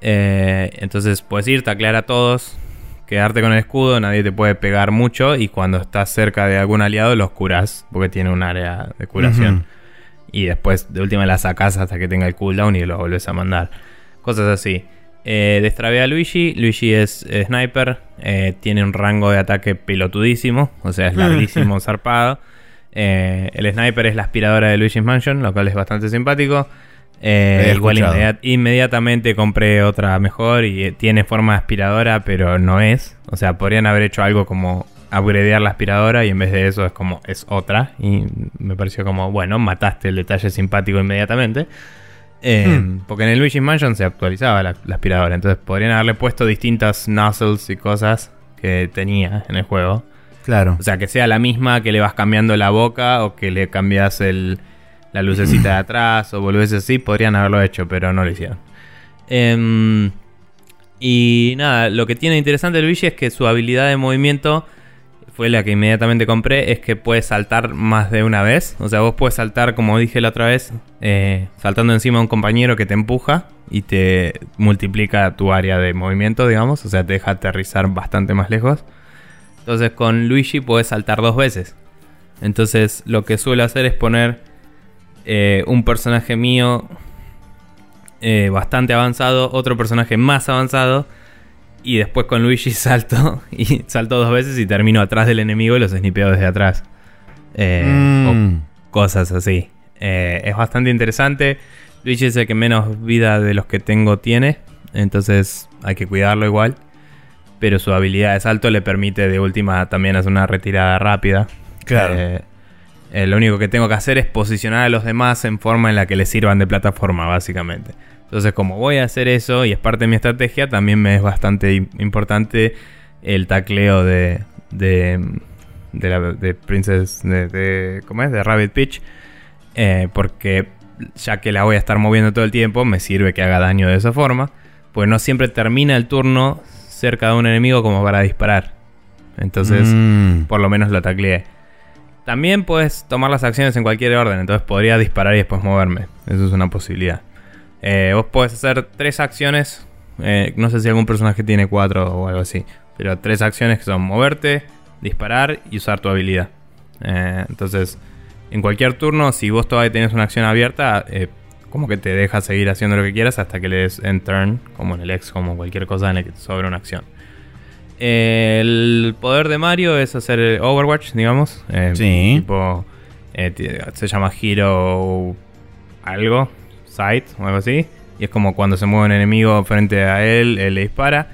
Eh, entonces puedes ir, taclear a todos, quedarte con el escudo, nadie te puede pegar mucho y cuando estás cerca de algún aliado los curas, porque tiene un área de curación. Y después de última la sacas hasta que tenga el cooldown y lo volvés a mandar. Cosas así. Eh, destrabé a Luigi. Luigi es sniper. Eh, tiene un rango de ataque pelotudísimo. O sea, es larguísimo, zarpado. Eh, el sniper es la aspiradora de Luigi's Mansion, lo cual es bastante simpático. Eh, igual inmediatamente compré otra mejor y tiene forma de aspiradora, pero no es. O sea, podrían haber hecho algo como upgradear la aspiradora y en vez de eso es como es otra. Y me pareció como, bueno, mataste el detalle simpático inmediatamente. Eh, hmm. Porque en el Luigi's Mansion se actualizaba la, aspiradora. Entonces podrían haberle puesto distintas nozzles y cosas que tenía en el juego. Claro. O sea, que sea la misma que le vas cambiando la boca o que le cambias el, la lucecita de atrás o volvés así. Podrían haberlo hecho, pero no lo hicieron. Em, y nada, lo que tiene interesante el Luigi es que su habilidad de movimiento fue la que inmediatamente compré, es que puedes saltar más de una vez. O sea, vos puedes saltar, como dije la otra vez, eh, saltando encima de un compañero que te empuja y te multiplica tu área de movimiento, digamos. O sea, te deja aterrizar bastante más lejos. Entonces con Luigi puedes saltar dos veces. Entonces lo que suelo hacer es poner eh, un personaje mío eh, bastante avanzado, otro personaje más avanzado y después con Luigi salto. Y salto dos veces y termino atrás del enemigo y los snipeo desde atrás. Eh, mm. cosas así. Eh, es bastante interesante. Luigi es el que menos vida de los que tengo tiene. Entonces hay que cuidarlo igual. Pero su habilidad de salto le permite de última también hacer una retirada rápida. Claro. Eh, lo único que tengo que hacer es posicionar a los demás en forma en la que les sirvan de plataforma, básicamente. Entonces, como voy a hacer eso y es parte de mi estrategia, también me es bastante importante el tacleo de. de. de, la, de Princess. De, ¿Cómo es? De Rabbit Pitch. Eh, porque ya que la voy a estar moviendo todo el tiempo, me sirve que haga daño de esa forma. Pues no siempre termina el turno cerca de un enemigo como para disparar. Entonces, mm. por lo menos lo tacleé. También puedes tomar las acciones en cualquier orden, entonces podría disparar y después moverme. Eso es una posibilidad. Eh, vos podés hacer tres acciones. Eh, no sé si algún personaje tiene cuatro o algo así. Pero tres acciones que son moverte, disparar y usar tu habilidad. Eh, entonces, en cualquier turno, si vos todavía tenés una acción abierta, como que te deja seguir haciendo lo que quieras hasta que le des en turn, como en el X, como cualquier cosa en la que te sobre una acción. el poder de Mario es hacer Overwatch, digamos. sí. Tipo, se llama Hero algo O algo así. Y es como cuando se mueve un enemigo frente a él, él le dispara.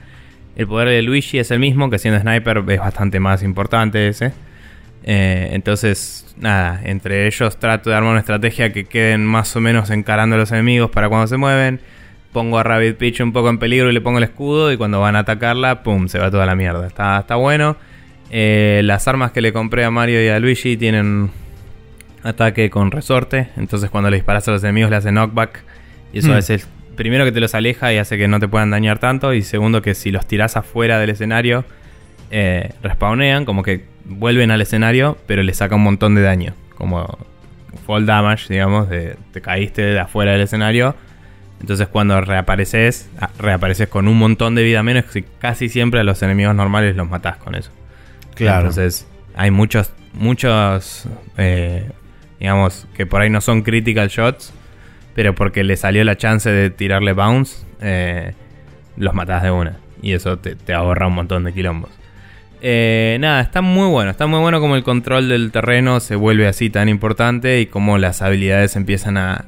El poder de Luigi es el mismo, que siendo sniper es bastante más importante ese. Eh, entonces, nada, entre ellos trato de armar una estrategia que queden más o menos encarando a los enemigos para cuando se mueven. Pongo a Rabbit Peach un poco en peligro y le pongo el escudo y cuando van a atacarla, ¡pum! Se va toda la mierda. Está, está bueno. Eh, las armas que le compré a Mario y a Luigi tienen ataque con resorte. Entonces cuando le disparas a los enemigos le hace knockback. Y eso Hmm. es el primero que te los aleja y hace que no te puedan dañar tanto. Y segundo que si los tiras afuera del escenario, eh, respawnean, como que vuelven al escenario, pero le saca un montón de daño. Como fall damage, digamos, de, te caíste de afuera del escenario. Entonces cuando reapareces, ah, reapareces con un montón de vida menos. Y casi siempre a los enemigos normales los matás con eso. Claro. Entonces, hay muchos, muchos, eh, digamos, que por ahí no son critical shots, pero porque le salió la chance de tirarle bounce, eh, los matás de una. Y eso te, te ahorra un montón de quilombos. Eh, nada, está muy bueno. Está muy bueno como el control del terreno se vuelve así tan importante y como las habilidades empiezan a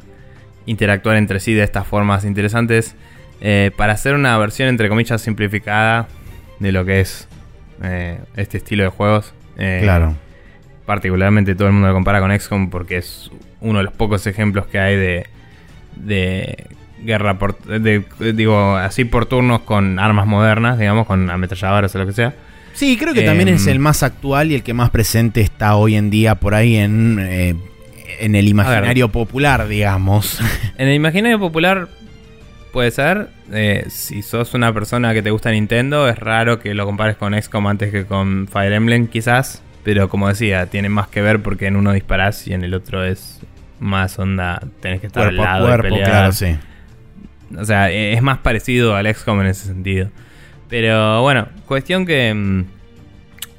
interactuar entre sí de estas formas interesantes. Eh, para hacer una versión entre comillas simplificada de lo que es este estilo de juegos. Claro. Particularmente todo el mundo lo compara con XCOM porque es uno de los pocos ejemplos que hay de, de guerra por, de- digo así por turnos con armas modernas, digamos, con ametralladoras o lo que sea. Sí, creo que también Em, es el más actual y el que más presente está hoy en día por ahí en, eh, en el imaginario popular, digamos. En el imaginario popular puede ser, eh, si sos una persona que te gusta Nintendo, es raro que lo compares con XCOM antes que con Fire Emblem quizás, pero como decía, tiene más que ver porque en uno disparás y en el otro es más onda, tenés que estar cuerpo al a lado y cuerpo, pelear. claro, sí. O sea, e- es más parecido al XCOM en ese sentido. Pero bueno, cuestión que... mm,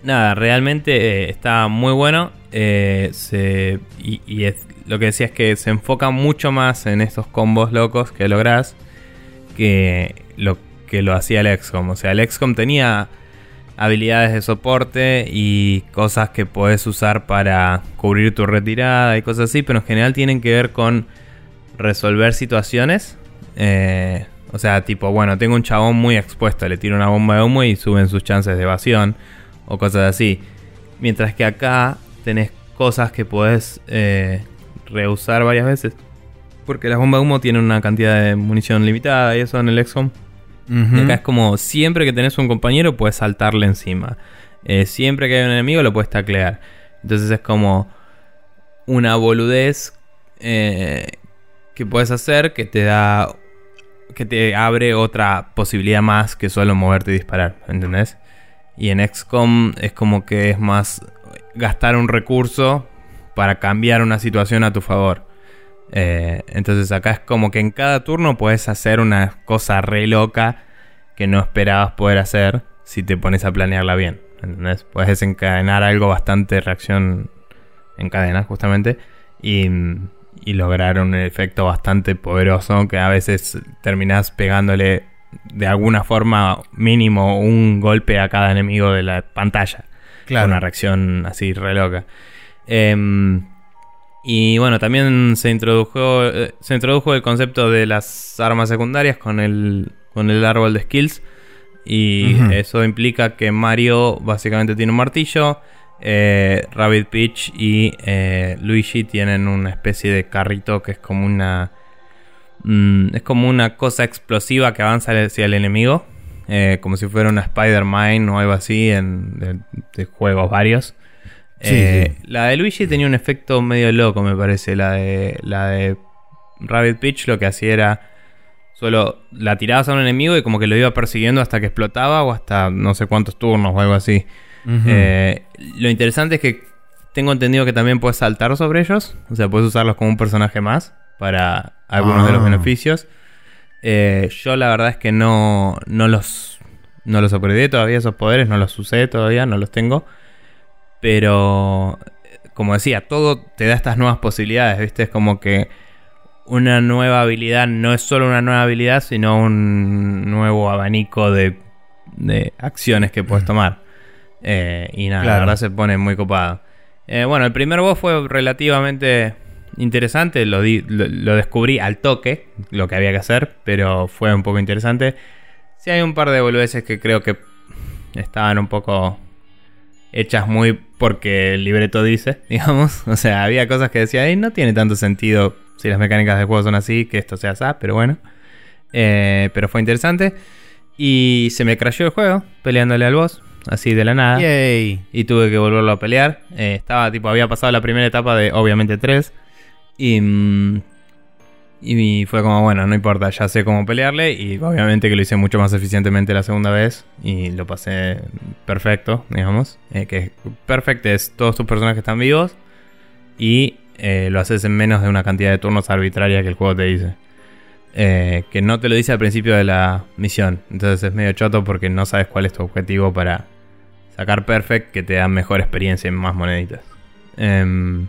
Nada, realmente eh, está muy bueno. eh, se, y y es, lo que decía es que se enfoca mucho más en estos combos locos que lográs que lo que lo hacía el XCOM. O sea, el XCOM tenía habilidades de soporte y cosas que podés usar para cubrir tu retirada y cosas así, pero en general tienen que ver con resolver situaciones. eh, o sea, tipo, bueno, tengo un chabón muy expuesto, le tiro una bomba de humo y suben sus chances de evasión o cosas así. Mientras que acá tenés cosas que podés eh, reusar varias veces. Porque las bombas de humo tienen una cantidad de munición limitada y eso en el Acá es como siempre que tenés un compañero puedes saltarle encima. Eh, siempre que hay un enemigo lo puedes taclear. Entonces es como una boludez eh, que puedes hacer que te da. que te abre otra posibilidad más que solo moverte y disparar. ¿Entendés? Y en XCOM es como que es más gastar un recurso para cambiar una situación a tu favor. Eh, entonces acá es como que en cada turno puedes hacer una cosa re loca que no esperabas poder hacer si te pones a planearla bien. ¿Entendés? Puedes desencadenar algo bastante reacción en cadena, justamente, y, y lograr un efecto bastante poderoso que a veces terminás pegándole de alguna forma mínimo un golpe a cada enemigo de la pantalla. Claro. Una reacción así re loca. Em, y bueno, también se introdujo, eh, se introdujo el concepto de las armas secundarias con el, con el árbol de skills. Y eso implica que Mario básicamente tiene un martillo. eh, Rabbit Peach y eh, Luigi tienen una especie de carrito que es como una. mm, es como una cosa explosiva que avanza hacia el enemigo. eh, como si fuera una Spider-Man o algo así en, de, de juegos varios. Sí, Eh, sí. La de Luigi tenía un efecto medio loco, me parece. La de, la de Rabbit Peach lo que hacía era solo la tirabas a un enemigo y como que lo iba persiguiendo hasta que explotaba o hasta no sé cuántos turnos o algo así. Eh, lo interesante es que tengo entendido que también puedes saltar sobre ellos. O sea, puedes usarlos como un personaje más para algunos de los Ah. beneficios. Eh, yo la verdad es que no, no los no los upgradeé todavía esos poderes, no los usé todavía, no los tengo. Pero, como decía, todo te da estas nuevas posibilidades, ¿viste? Es como que una nueva habilidad no es solo una nueva habilidad, sino un nuevo abanico de, de acciones que puedes tomar. Eh, y nada, la Claro. verdad se pone muy copado. Eh, bueno, el primer boss fue relativamente interesante, lo, di- lo, lo descubrí al toque, lo que había que hacer, pero fue un poco interesante. Sí hay un par de boludeces que creo que estaban un poco hechas muy porque el libreto dice, digamos. O sea, había cosas que decía, "Ey, no tiene tanto sentido si las mecánicas del juego son así, que esto sea así, pero bueno. Eh, pero fue interesante. Y se me crashó el juego peleándole al boss, así de la nada Yay. y tuve que volverlo a pelear. Eh, estaba tipo, había pasado la primera etapa de obviamente 3 y, mm, y fue como, bueno, no importa, ya sé cómo pelearle y obviamente que lo hice mucho más eficientemente la segunda vez y lo pasé perfecto, digamos. Eh, que perfecto es todos tus personajes están vivos y eh, lo haces en menos de una cantidad de turnos arbitraria que el juego te dice. Eh, que no te lo dice al principio de la misión. Entonces es medio choto porque no sabes cuál es tu objetivo para sacar perfect que te da mejor experiencia y más moneditas. Em,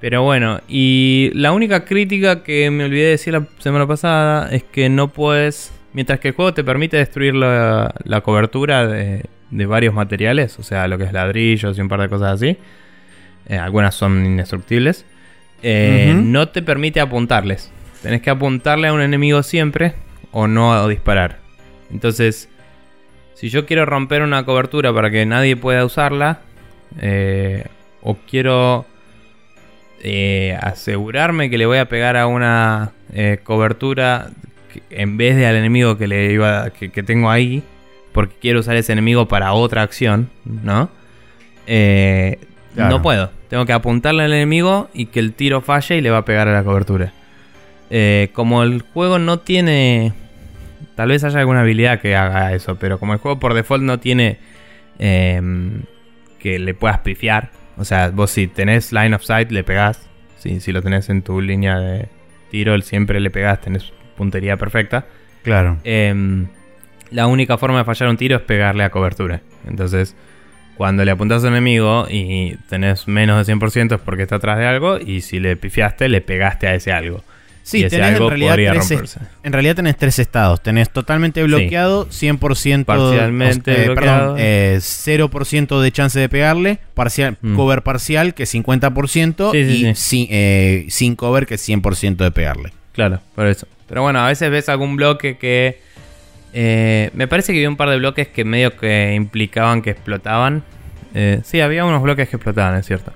pero bueno, y la única crítica que me olvidé de decir la semana pasada es que no puedes, mientras que el juego te permite destruir la, la cobertura de, de varios materiales, o sea, lo que es ladrillos y un par de cosas así, eh, algunas son indestructibles, eh, no te permite apuntarles. Tenés que apuntarle a un enemigo siempre o no disparar. Entonces, si yo quiero romper una cobertura para que nadie pueda usarla, eh, o quiero eh, asegurarme que le voy a pegar a una eh, cobertura en vez de al enemigo que le iba que, que tengo ahí, porque quiero usar ese enemigo para otra acción, ¿no? Eh, Claro. No puedo. Tengo que apuntarle al enemigo y que el tiro falle y le va a pegar a la cobertura. Como el juego no tiene Tal vez haya alguna habilidad que haga eso, pero como el juego por default no tiene em, que le puedas pifiar, o sea, vos si tenés line of sight le pegás, si, si lo tenés en tu línea de tiro siempre le pegás, tenés puntería perfecta. Claro. Em, la única forma de fallar un tiro es pegarle a cobertura. Entonces, cuando le apuntas a un enemigo y tenés menos de 100% es porque está atrás de algo, y si le pifiaste, le pegaste a ese algo. Sí, tenés en realidad, tres, en realidad tenés tres estados. Tenés totalmente bloqueado, 100%... Parcialmente eh, bloqueado. Perdón, eh, 0% de chance de pegarle, parcial, Mm. cover parcial, que es 50%, Sí, sí, y sin, eh, sin cover, que es 100% de pegarle. Claro, por eso. Pero bueno, a veces ves algún bloque que. eh, me parece que había un par de bloques que medio que implicaban que explotaban. Eh, sí, había unos bloques que explotaban, es cierto.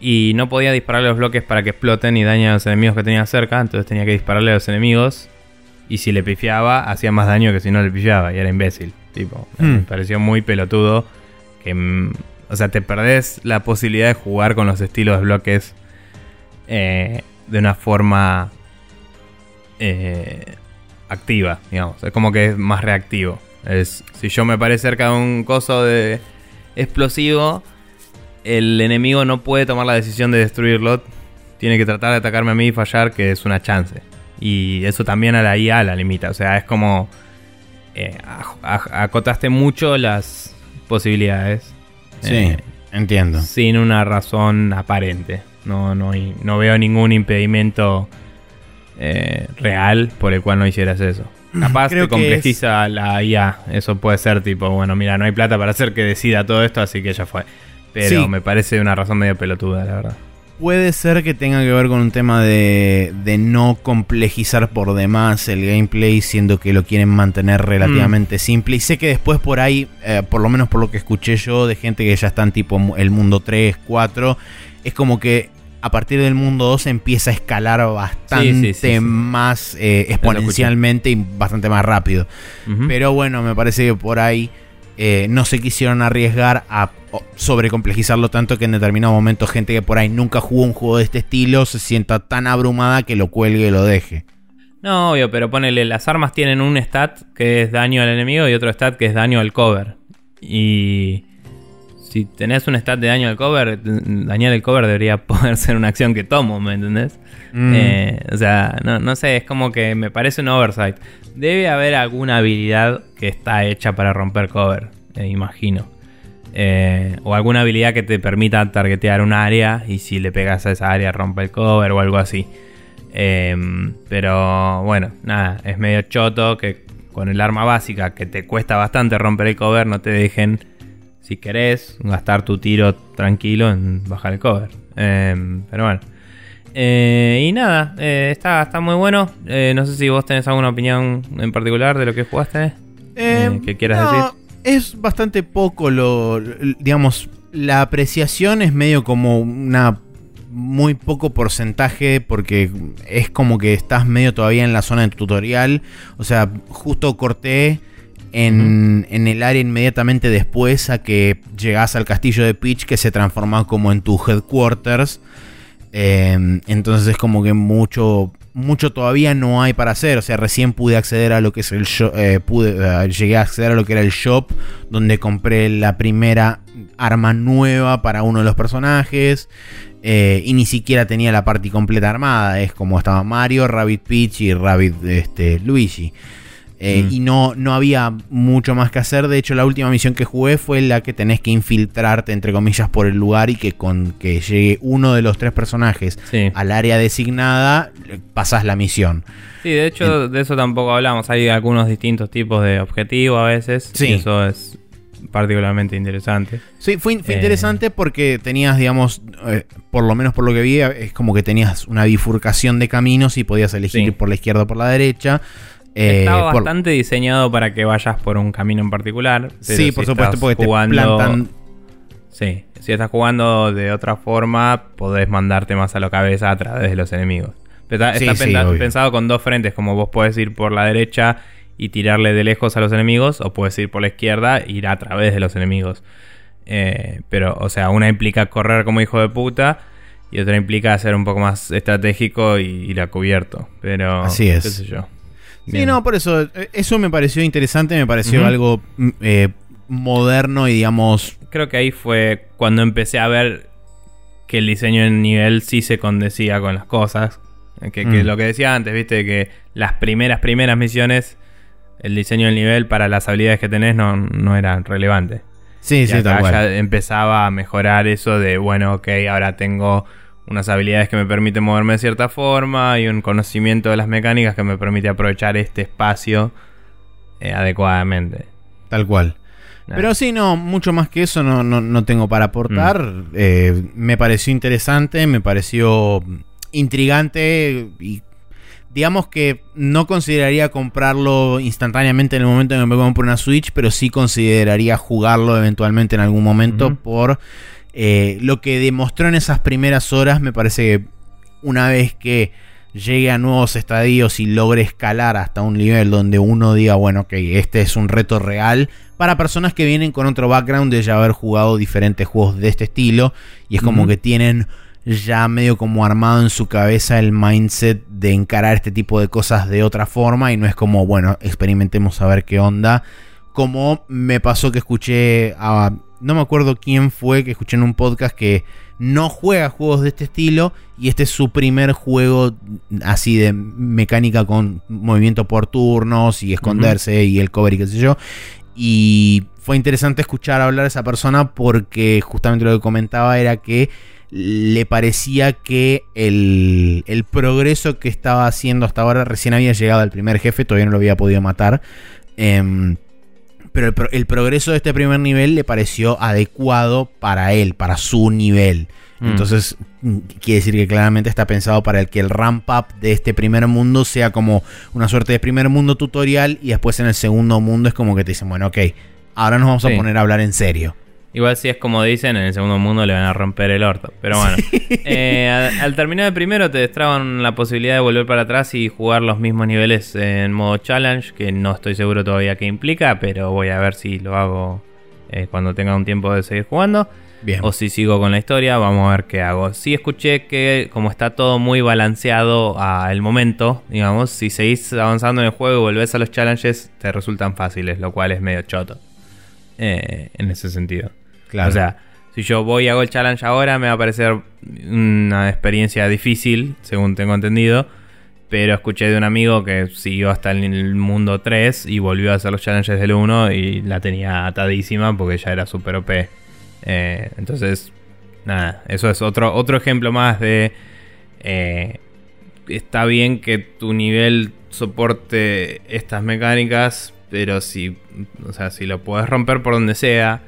Y no podía dispararle a los bloques para que exploten y dañen a los enemigos que tenía cerca. Entonces tenía que dispararle a los enemigos. Y si le pifiaba, hacía más daño que si no le pifiaba. Y era imbécil. Tipo, me Hmm. pareció muy pelotudo. Que, mm, o sea, te perdés la posibilidad de jugar con los estilos de bloques eh, de una forma eh, activa, digamos. Es como que es más reactivo. Es, si yo me paré cerca de un coso de explosivo, el enemigo no puede tomar la decisión de destruirlo. Tiene que tratar de atacarme a mí y fallar, que es una chance. Y eso también a la IA la limita. O sea, es como... eh, acotaste mucho las posibilidades. Sí, Eh, entiendo. sin una razón aparente. No, no, hay- no veo ningún impedimento eh, real por el cual no hicieras eso. Capaz Creo te que complejiza la IA. Eso puede ser tipo, bueno, mira, no hay plata para hacer que decida todo esto, así que ya fue. Pero Sí. me parece una razón medio pelotuda, la verdad. Puede ser que tenga que ver con un tema de, de no complejizar por demás el gameplay, siendo que lo quieren mantener relativamente simple. Y sé que después por ahí, eh, por lo menos por lo que escuché yo, de gente que ya está en tipo el mundo 3, 4, es como que a partir del mundo 2 empieza a escalar bastante Sí, sí, sí, más eh, exponencialmente y bastante más rápido. Pero bueno, me parece que por ahí eh, no se quisieron arriesgar a sobrecomplejizarlo tanto que en determinado momento gente que por ahí nunca jugó un juego de este estilo se sienta tan abrumada que lo cuelgue y lo deje. No, obvio, pero ponele, las armas tienen un stat que es daño al enemigo y otro stat que es daño al cover. Y si tenés un stat de daño al cover, dañar el cover debería poder ser una acción que tomo, ¿me entendés? Mm. Eh, o sea, no, no sé, es como que me parece un oversight. Debe haber alguna habilidad que está hecha para romper cover, eh, imagino. Eh, o alguna habilidad que te permita targetear un área y si le pegas a esa área rompe el cover o algo así. Em, pero bueno, nada, es medio choto que con el arma básica que te cuesta bastante romper el cover no te dejen, si querés, gastar tu tiro tranquilo en bajar el cover. Em, pero bueno. Eh, y nada, eh, está, está muy bueno. Eh, no sé si vos tenés alguna opinión en particular de lo que jugaste. Eh, ¿Qué quieras no, decir? Es bastante poco lo, lo- digamos, la apreciación es medio como una muy poco porcentaje porque es como que estás medio todavía en la zona de tutorial. O sea, justo corté en, en el área inmediatamente después a que llegás al castillo de Peach que se transforma como en tu headquarters. Eh, entonces es como que mucho, mucho todavía no hay para hacer. O sea, recién pude acceder a lo que es el shop, eh, pude, eh, llegué a acceder a lo que era el shop, donde compré la primera arma nueva para uno de los personajes. eh, y ni siquiera tenía la party completa armada. Es como estaba Mario, Rabbit Peach y Rabbit este, Luigi. Eh, Mm. Y no, no había mucho más que hacer. De hecho, la última misión que jugué fue la que tenés que infiltrarte, entre comillas, por el lugar y que con que llegue uno de los tres personajes Sí. al área designada, pasás la misión. Sí, de hecho, de eso tampoco hablamos. Hay algunos distintos tipos de objetivos a veces. Sí. Y eso es particularmente interesante. Sí, fue, fue Eh. interesante porque tenías, digamos, eh, por lo menos por lo que vi, es como que tenías una bifurcación de caminos y podías elegir Sí. por la izquierda o por la derecha. Eh, Está por- bastante diseñado para que vayas por un camino en particular. sí, si por supuesto, porque te jugando- plantan. Sí, si estás jugando de otra forma, podés mandarte más a la cabeza a través de los enemigos. Pero está, Sí, está sí, penta- obvio. pensado con dos frentes, como vos podés ir por la derecha y tirarle de lejos a los enemigos, o puedes ir por la izquierda e ir a través de los enemigos. Eh, pero, o sea, una implica correr como hijo de puta y otra implica ser un poco más estratégico y ir a cubierto. Pero, Así es. qué sé yo. Sí, Bien. no, por eso, eh, eso me pareció interesante, me pareció algo mm, eh, moderno y digamos... creo que ahí fue cuando empecé a ver que el diseño en nivel sí se condecía con las cosas. Que, que Mm. lo que decía antes, viste, que las primeras, primeras misiones, el diseño del nivel para las habilidades que tenés no, no era relevante. Sí, y sí, acá tal cual. ya empezaba a mejorar eso de, bueno, ok, ahora tengo unas habilidades que me permiten moverme de cierta forma y un conocimiento de las mecánicas que me permite aprovechar este espacio eh, adecuadamente. Tal cual. Nah. Pero sí, no, mucho más que eso no, no, no tengo para aportar. Mm. Eh, me pareció interesante, me pareció intrigante y digamos que no consideraría comprarlo instantáneamente en el momento en que me compro una Switch, pero sí consideraría jugarlo eventualmente en algún momento por eh, lo que demostró en esas primeras horas. Me parece que una vez que llegue a nuevos estadios y logre escalar hasta un nivel donde uno diga, bueno, ok, este es un reto real para personas que vienen con otro background de ya haber jugado diferentes juegos de este estilo y es como que tienen ya medio como armado en su cabeza el mindset de encarar este tipo de cosas de otra forma y no es como, bueno, experimentemos a ver qué onda. Como me pasó que escuché a... No me acuerdo quién fue que escuché en un podcast que no juega juegos de este estilo y este es su primer juego así de mecánica con movimiento por turnos y esconderse y el cover y qué sé yo. Y fue interesante escuchar hablar a esa persona porque justamente lo que comentaba era que le parecía que el, el progreso que estaba haciendo hasta ahora recién había llegado al primer jefe, todavía no lo había podido matar. Em, pero el, pro- el progreso de este primer nivel le pareció adecuado para él, para su nivel. Mm. Entonces, mm, quiere decir que claramente está pensado para el que el ramp up de este primer mundo sea como una suerte de primer mundo tutorial y después en el segundo mundo es como que te dicen, bueno, ok, ahora nos vamos Sí. a poner a hablar en serio. Igual si es como dicen, en el segundo mundo le van a romper el orto. Pero bueno, Eh, al, al terminar el primero te destraban la posibilidad de volver para atrás y jugar los mismos niveles en modo challenge, que no estoy seguro todavía qué implica, pero voy a ver si lo hago eh, cuando tenga un tiempo de seguir jugando. Bien. O si sigo con la historia, vamos a ver qué hago. Sí escuché que como está todo muy balanceado al momento, digamos, si seguís avanzando en el juego y volvés a los challenges, te resultan fáciles, lo cual es medio choto. eh, en ese sentido. Claro. O sea, si yo voy y hago el challenge ahora, me va a parecer una experiencia difícil, según tengo entendido. Pero escuché de un amigo que siguió hasta el mundo 3 y volvió a hacer los challenges del 1 y la tenía atadísima porque ya era super OP. Eh, entonces, nada, eso es otro, otro ejemplo más de... eh, está bien que tu nivel soporte estas mecánicas, pero si, o sea, si lo puedes romper por donde sea,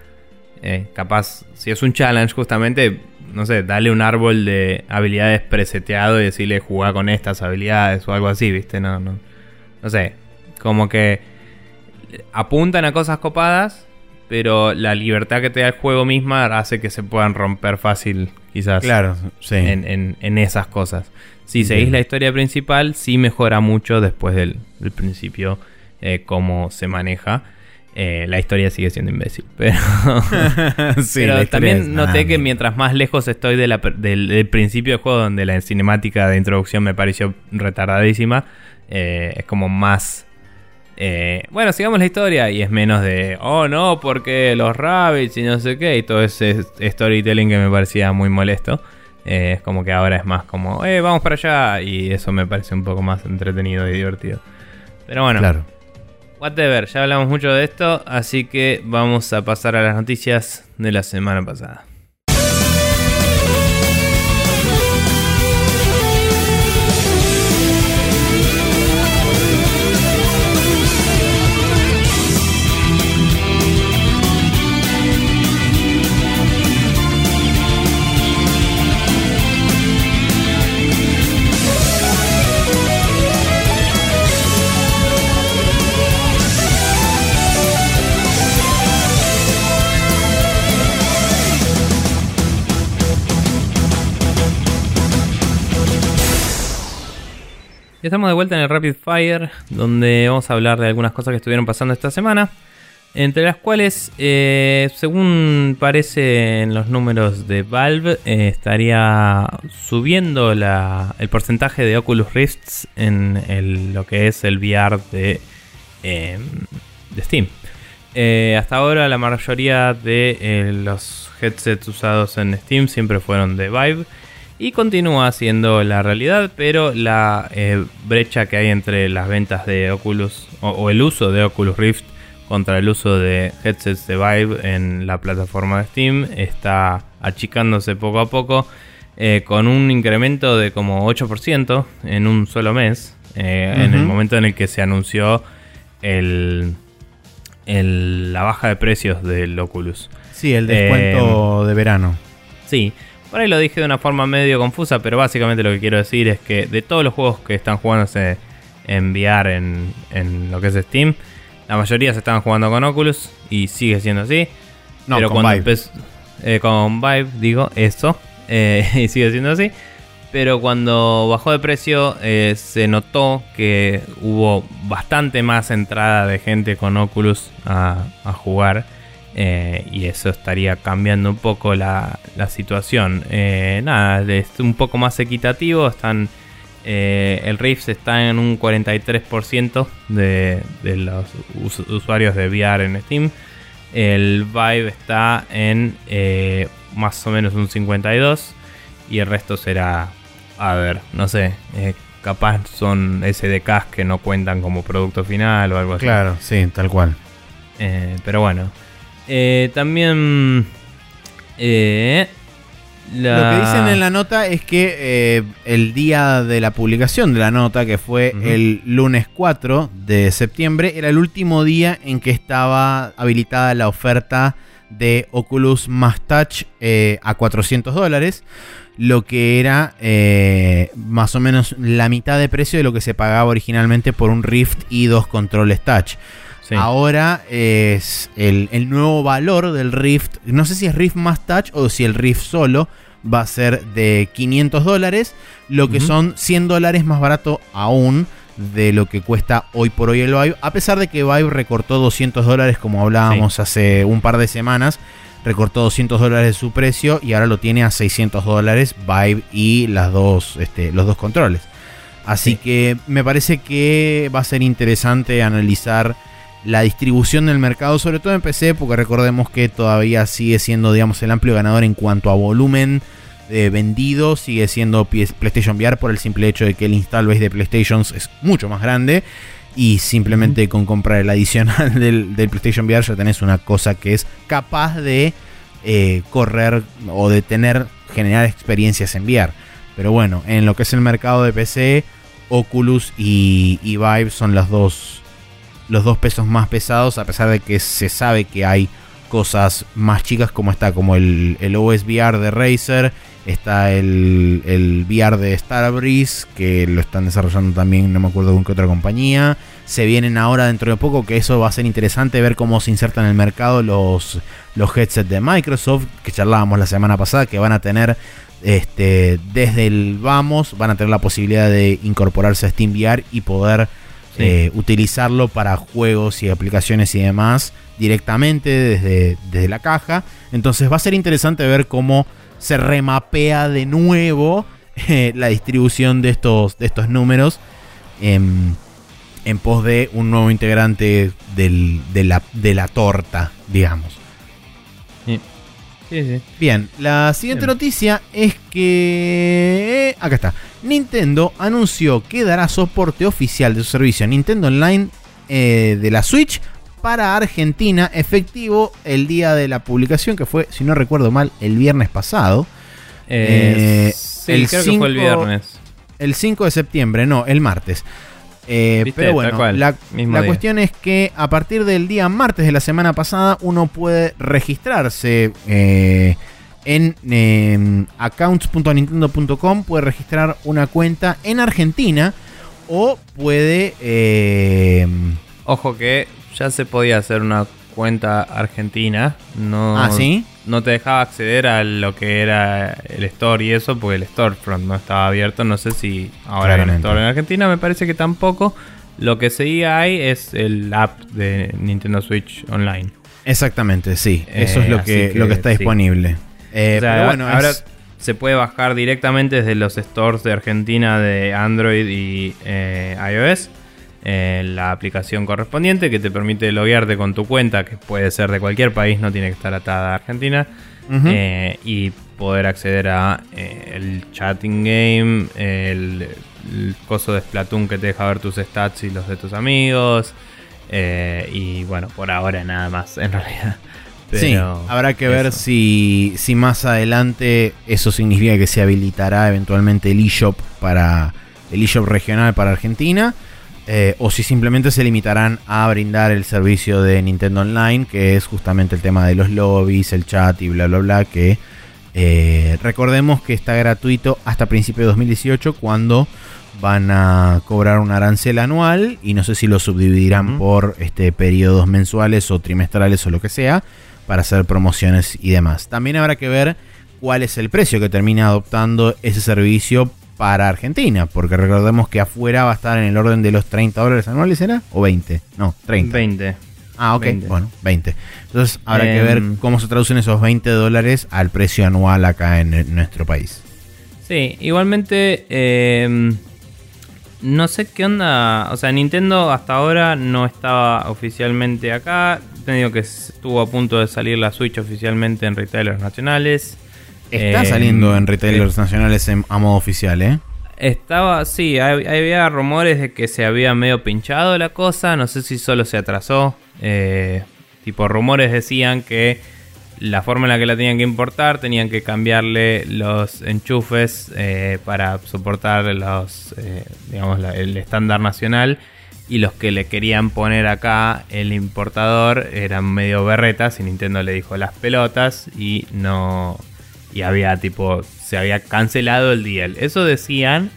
eh, capaz, si es un challenge justamente, no sé, darle un árbol de habilidades preseteado y decirle jugar con estas habilidades o algo así, ¿viste? No, no. No sé. Como que apuntan a cosas copadas, pero la libertad que te da el juego misma hace que se puedan romper fácil, quizás. Claro, sí. En, esas cosas. Si seguís la historia principal, sí mejora mucho después del, principio eh, cómo se maneja. Eh, la historia sigue siendo imbécil. Pero, también noté que mientras más lejos estoy del, principio del juego, donde la cinemática de introducción me pareció retardadísima, eh, es como más. Eh, bueno, sigamos la historia y es menos de, oh no, porque los rabbits y no sé qué, y todo ese storytelling que me parecía muy molesto. es como que ahora es más como, eh, vamos para allá, y eso me parece un poco más entretenido y divertido. Pero bueno, claro. Whatever, ya hablamos mucho de esto, así que vamos a pasar a las noticias de la semana pasada. Estamos de vuelta en el Rapid Fire, donde vamos a hablar de algunas cosas que estuvieron pasando esta semana. Entre las cuales, eh, según parece en los números de Valve, eh, estaría subiendo el porcentaje de Oculus Rifts en lo que es el VR de, em, de Steam. Eh, hasta ahora la mayoría de los headsets usados en Steam siempre fueron de Vive y continúa siendo la realidad, pero la eh, brecha que hay entre las ventas de Oculus o, el uso de Oculus Rift contra el uso de headsets de Vive en la plataforma de Steam está achicándose poco a poco eh, con un incremento de como 8% en un solo mes, eh, en el momento en el que se anunció el, la baja de precios del Oculus. Sí, el descuento de verano. Sí, por ahí lo dije de una forma medio confusa, pero básicamente lo que quiero decir es que de todos los juegos que están jugándose en VR en, lo que es Steam, la mayoría se estaban jugando con Oculus y sigue siendo así. No, pero con Vive. Eh, con Vive, digo, eso. Eh, y sigue siendo así. Pero cuando bajó de precio eh, se notó que hubo bastante más entrada de gente con Oculus a, a jugar. Eh, y eso estaría cambiando un poco la, situación. Eh, nada, es un poco más equitativo. Están, eh, el Rift está en un 43% de, de, los usuarios de VR en Steam. El Vive está en más o menos un 52%. Y el resto será, a ver, no sé, capaz son SDKs que no cuentan como producto final o algo así. Claro, sí, tal cual. pero bueno. Eh, también. Eh, Lo que dicen en la nota es que eh, el día de la publicación de la nota, que fue el lunes 4 de septiembre, era el último día en que estaba habilitada la oferta de Oculus Más Touch a 400 dólares, lo que era más o menos la mitad de precio de lo que se pagaba originalmente por un Rift y dos controles Touch. Ahora es el, nuevo valor del Rift. No sé si es Rift más Touch o si el Rift solo va a ser de 500 dólares. Lo que son 100 dólares más barato aún de lo que cuesta hoy por hoy el Vive. A pesar de que Vive recortó 200 dólares, como hablábamos hace un par de semanas. Recortó 200 dólares de su precio y ahora lo tiene a 600 dólares Vive y las dos, este, los dos controles. Así que me parece que va a ser interesante analizar la distribución del mercado, sobre todo en PC, porque recordemos que todavía sigue siendo, digamos, el amplio ganador en cuanto a volumen de vendido, sigue siendo PlayStation VR por el simple hecho de que el install base de PlayStation es mucho más grande. Y simplemente con comprar el adicional del, PlayStation VR ya tenés una cosa que es capaz de eh, correr o de tener, generar experiencias en VR. Pero bueno, en lo que es el mercado de PC, Oculus y, y Vive son las dos los dos pesos más pesados, a pesar de que se sabe que hay cosas más chicas como está, como el, el OS VR de Razer, está el, el VR de Starbreeze, que lo están desarrollando también, no me acuerdo con qué otra compañía. Se vienen ahora dentro de poco, que eso va a ser interesante ver cómo se insertan en el mercado los, los headsets de Microsoft, que charlábamos la semana pasada, que van a tener este, desde el vamos, van a tener la posibilidad de incorporarse a SteamVR y poder eh, utilizarlo para juegos y aplicaciones y demás directamente desde, desde la caja. Entonces va a ser interesante ver cómo se remapea de nuevo eh, la distribución de estos, de estos números en, en pos de un nuevo integrante del, de, la, de la torta, digamos. Bien, la siguiente noticia es que... Acá está. Nintendo anunció que dará soporte oficial de su servicio Nintendo Online eh, de la Switch para Argentina, efectivo el día de la publicación, que fue, si no recuerdo mal, el viernes pasado. Eh, eh, sí, el creo que fue el viernes. El 5 de septiembre, no, el martes. Eh, pero bueno, la, cuestión es que a partir del día martes de la semana pasada uno puede registrarse en, em, accounts.nintendo.com, puede registrar una cuenta en Argentina o puede... Em, Ojo que ya se podía hacer una cuenta argentina. No, ¿Ah, sí? No te dejaba acceder a lo que era el store y eso, porque el storefront no estaba abierto. No sé si ahora hay un store en Argentina, me parece que tampoco. Lo que seguía ahí es el app de Nintendo Switch Online. Exactamente, sí. Eso es lo eh, que, lo que está disponible. Eh, pero bueno, ahora se puede bajar directamente desde los stores de Argentina de Android y eh, iOS la aplicación correspondiente que te permite loguearte con tu cuenta, que puede ser de cualquier país, no tiene que estar atada a Argentina, eh, y poder acceder a eh, el chatting game, el, coso de Splatoon que te deja ver tus stats y los de tus amigos, eh, y bueno, por ahora nada más en realidad. Sí, habrá que ver si, si más adelante eso significa que se habilitará eventualmente el eShop para el eShop regional para Argentina eh, o si simplemente se limitarán a brindar el servicio de Nintendo Online, que es justamente el tema de los lobbies, el chat y bla bla bla, que eh, recordemos que está gratuito hasta principios de 2018 cuando van a cobrar un arancel anual y no sé si lo subdividirán por este, periodos mensuales o trimestrales o lo que sea para hacer promociones y demás. También habrá que ver cuál es el precio que termina adoptando ese servicio para Argentina, porque recordemos que afuera va a estar en el orden de los 30 dólares anuales, ¿era? ¿O 20? No, 30. 20. Ah, ok, bueno, 20. Entonces habrá que ver em, cómo se traducen esos 20 dólares al precio anual acá en, nuestro país. Sí, igualmente, em, no sé qué onda, o sea, Nintendo hasta ahora no estaba oficialmente acá, tenido que estuvo a punto de salir la Switch oficialmente en retailers nacionales. Está saliendo en retailers nacionales a modo oficial, ¿eh? Estaba, sí, había rumores de que se había medio pinchado la cosa, no sé si solo se atrasó. Eh, tipo, rumores decían que la forma en la que la tenían que importar tenían que cambiarle los enchufes eh, para soportar los, eh, digamos, el estándar nacional y los que le querían poner acá el importador eran medio berretas y Nintendo le dijo las pelotas y no y había tipo, se había cancelado el deal. Eso decían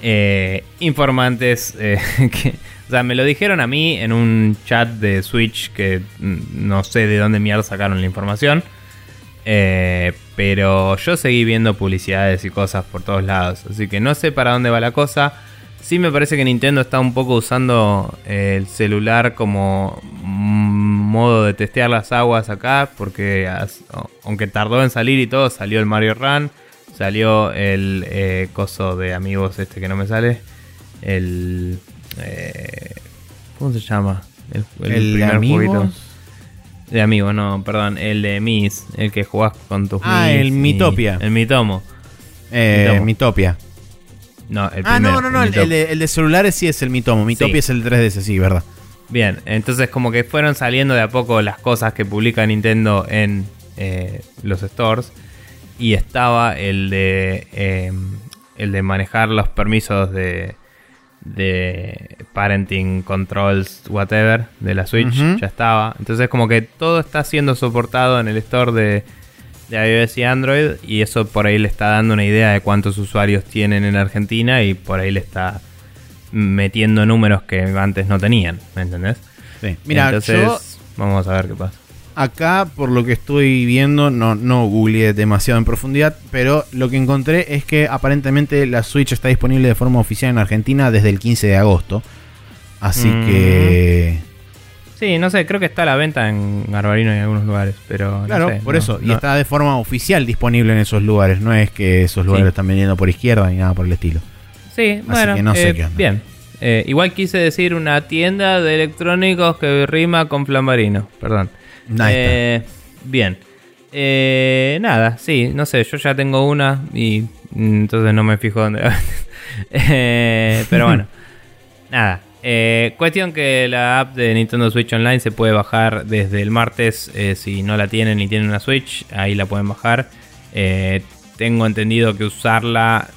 eh, informantes que, o sea, me lo dijeron a mí en un chat de Switch que no sé de dónde mierda sacaron la información. Eh, pero yo seguí viendo publicidades y cosas por todos lados. Así que no sé para dónde va la cosa. Sí me parece que Nintendo está un poco usando el celular como modo de testear las aguas acá, porque aunque tardó en salir y todo, salió el Mario Run, salió el eh, coso de amigos este que no me sale, el... Eh, ¿Cómo se llama? El, primer amigos? De amigos, no, perdón, el de Mis, el que jugás con tus Ah, el Mitopia. El Mitomo. Eh, Mitopia. No, el ah, no, no, no, el, de, celulares sí es el Mitomo. Mitopia es el 3DS, sí, verdad. Bien, entonces como que fueron saliendo de a poco las cosas que publica Nintendo en eh, los stores. Y estaba el de, em, el de manejar los permisos de, de parenting controls, whatever, de la Switch, ya estaba. Entonces como que todo está siendo soportado en el store de, de iOS y Android y eso por ahí le está dando una idea de cuántos usuarios tienen en Argentina y por ahí le está metiendo números que antes no tenían, ¿me entendés? Sí. Mira, Entonces, yo vamos a ver qué pasa. Acá, por lo que estoy viendo, no, no googleé demasiado en profundidad, pero lo que encontré es que aparentemente la Switch está disponible de forma oficial en Argentina desde el 15 de agosto. Así Mm. que... Sí, no sé, creo que está a la venta en Garbarino y en algunos lugares, pero no Claro, sé, por no- eso. Y no- está de forma oficial disponible en esos lugares. No es que esos lugares Sí. lo están vendiendo por izquierda ni nada por el estilo. Sí, bueno, que no sé eh, qué onda. bien. Eh, igual quise decir una tienda de electrónicos que rima con flambarino, perdón. Eh, bien. Eh, nada, sí, no sé, yo ya tengo una y mm, entonces no me fijo dónde. Eh, pero bueno, nada. Eh, cuestión que la app de Nintendo Switch Online se puede bajar desde el martes. eh, si no la tienen y tienen una Switch, ahí la pueden bajar. Eh, tengo entendido que usarla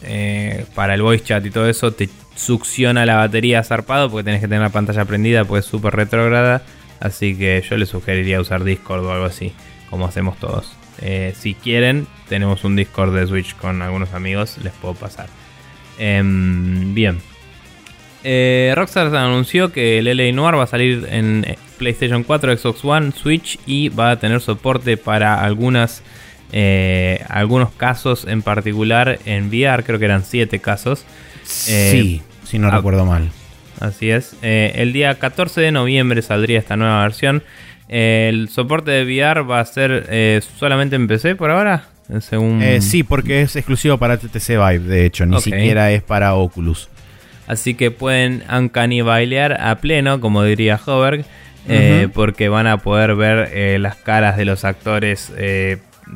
para el voice chat y todo eso te succiona la batería zarpado porque tenés que tener la pantalla prendida, pues es súper retrógrada. Así que yo les sugeriría usar Discord o algo así, como hacemos todos. Eh, si quieren, tenemos un Discord de Switch con algunos amigos, les puedo pasar. Em, bien. Eh, Rockstar anunció que el LA Noir va a salir en eh, PlayStation 4, Xbox One, Switch y va a tener soporte para algunas eh, algunos casos en particular en VR, creo que eran 7 casos. Sí, si no recuerdo mal. Así es. Eh, el día 14 de noviembre saldría esta nueva versión. Eh, el soporte de VR va a ser eh, solamente en PC por ahora. Según... Sí, porque es exclusivo para TTC Vive, de hecho. Ni siquiera es para Oculus. Así que pueden uncanibailear a pleno, como diría Hoberg, porque van a poder ver eh, las caras de los actores,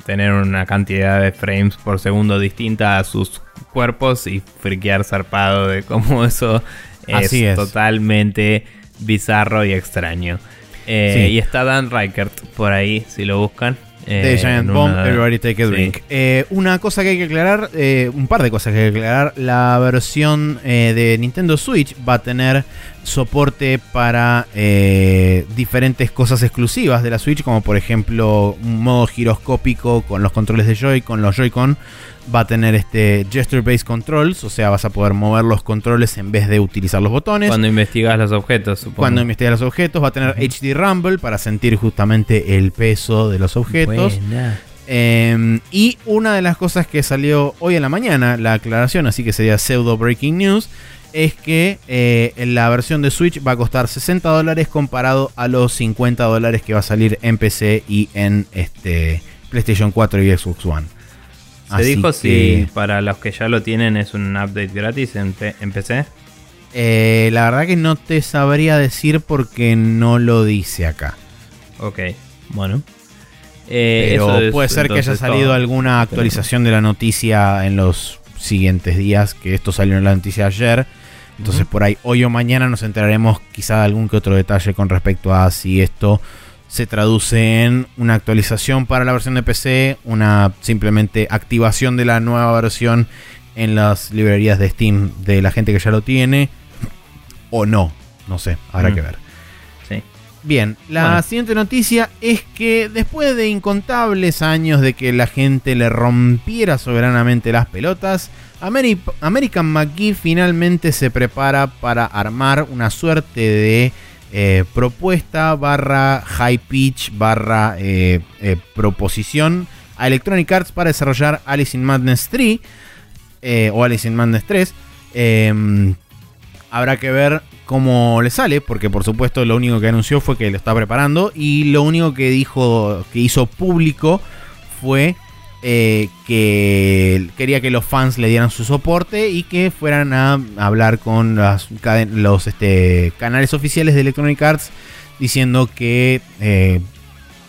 tener una cantidad de frames por segundo distinta a sus cuerpos y friquear zarpado de cómo eso es, Así es. totalmente bizarro y extraño. Eh, Sí. Y está Dan Reichert por ahí, si lo buscan. eh, de Giant Bomb, una- Everybody Take a Sí. Drink. Eh, una cosa que hay que aclarar, eh, un par de cosas que hay que aclarar. La versión de Nintendo Switch va a tener soporte para eh, diferentes cosas exclusivas de la Switch, como por ejemplo un modo giroscópico con los controles de Joy, con los Joy-Con. Va a tener este Gesture Based Controls, o sea, vas a poder mover los controles en vez de utilizar los botones. Cuando investigas los objetos, supongo. Cuando investiga los objetos, va a tener HD Rumble para sentir justamente el peso de los objetos. Buena. Eh, y una de las cosas que salió hoy en la mañana, la aclaración, así que sería pseudo breaking news, es que eh, la versión de Switch va a costar 60 dólares comparado a los 50 dólares que va a salir en PC y en este PlayStation 4 y Xbox One. ¿Se Así dijo que, si para los que ya lo tienen es un update gratis en, PC? eh, la verdad que no te sabría decir porque no lo dice acá. Ok, bueno. Eh, Pero eso es puede ser que haya salido todo. alguna actualización de la noticia en los siguientes días, que esto salió en la noticia ayer. Entonces por ahí hoy o mañana nos enteraremos quizá de algún que otro detalle con respecto a si esto se traduce en una actualización para la versión de PC, una simplemente activación de la nueva versión en las librerías de Steam de la gente que ya lo tiene o no. No sé, habrá Mm. que ver. Sí. Bien, la Bueno. siguiente noticia es que después de incontables años de que la gente le rompiera soberanamente las pelotas, Ameri- American McGee finalmente se prepara para armar una suerte de eh, propuesta barra high pitch barra eh, eh, proposición a Electronic Arts para desarrollar Alice in Madness 3 eh, o Alice in Madness 3. Em, habrá que ver cómo le sale, porque por supuesto lo único que anunció fue que lo está preparando y lo único que dijo, que hizo público fue eh, que quería que los fans le dieran su soporte y que fueran a hablar con las los este, canales oficiales de Electronic Arts diciendo que eh,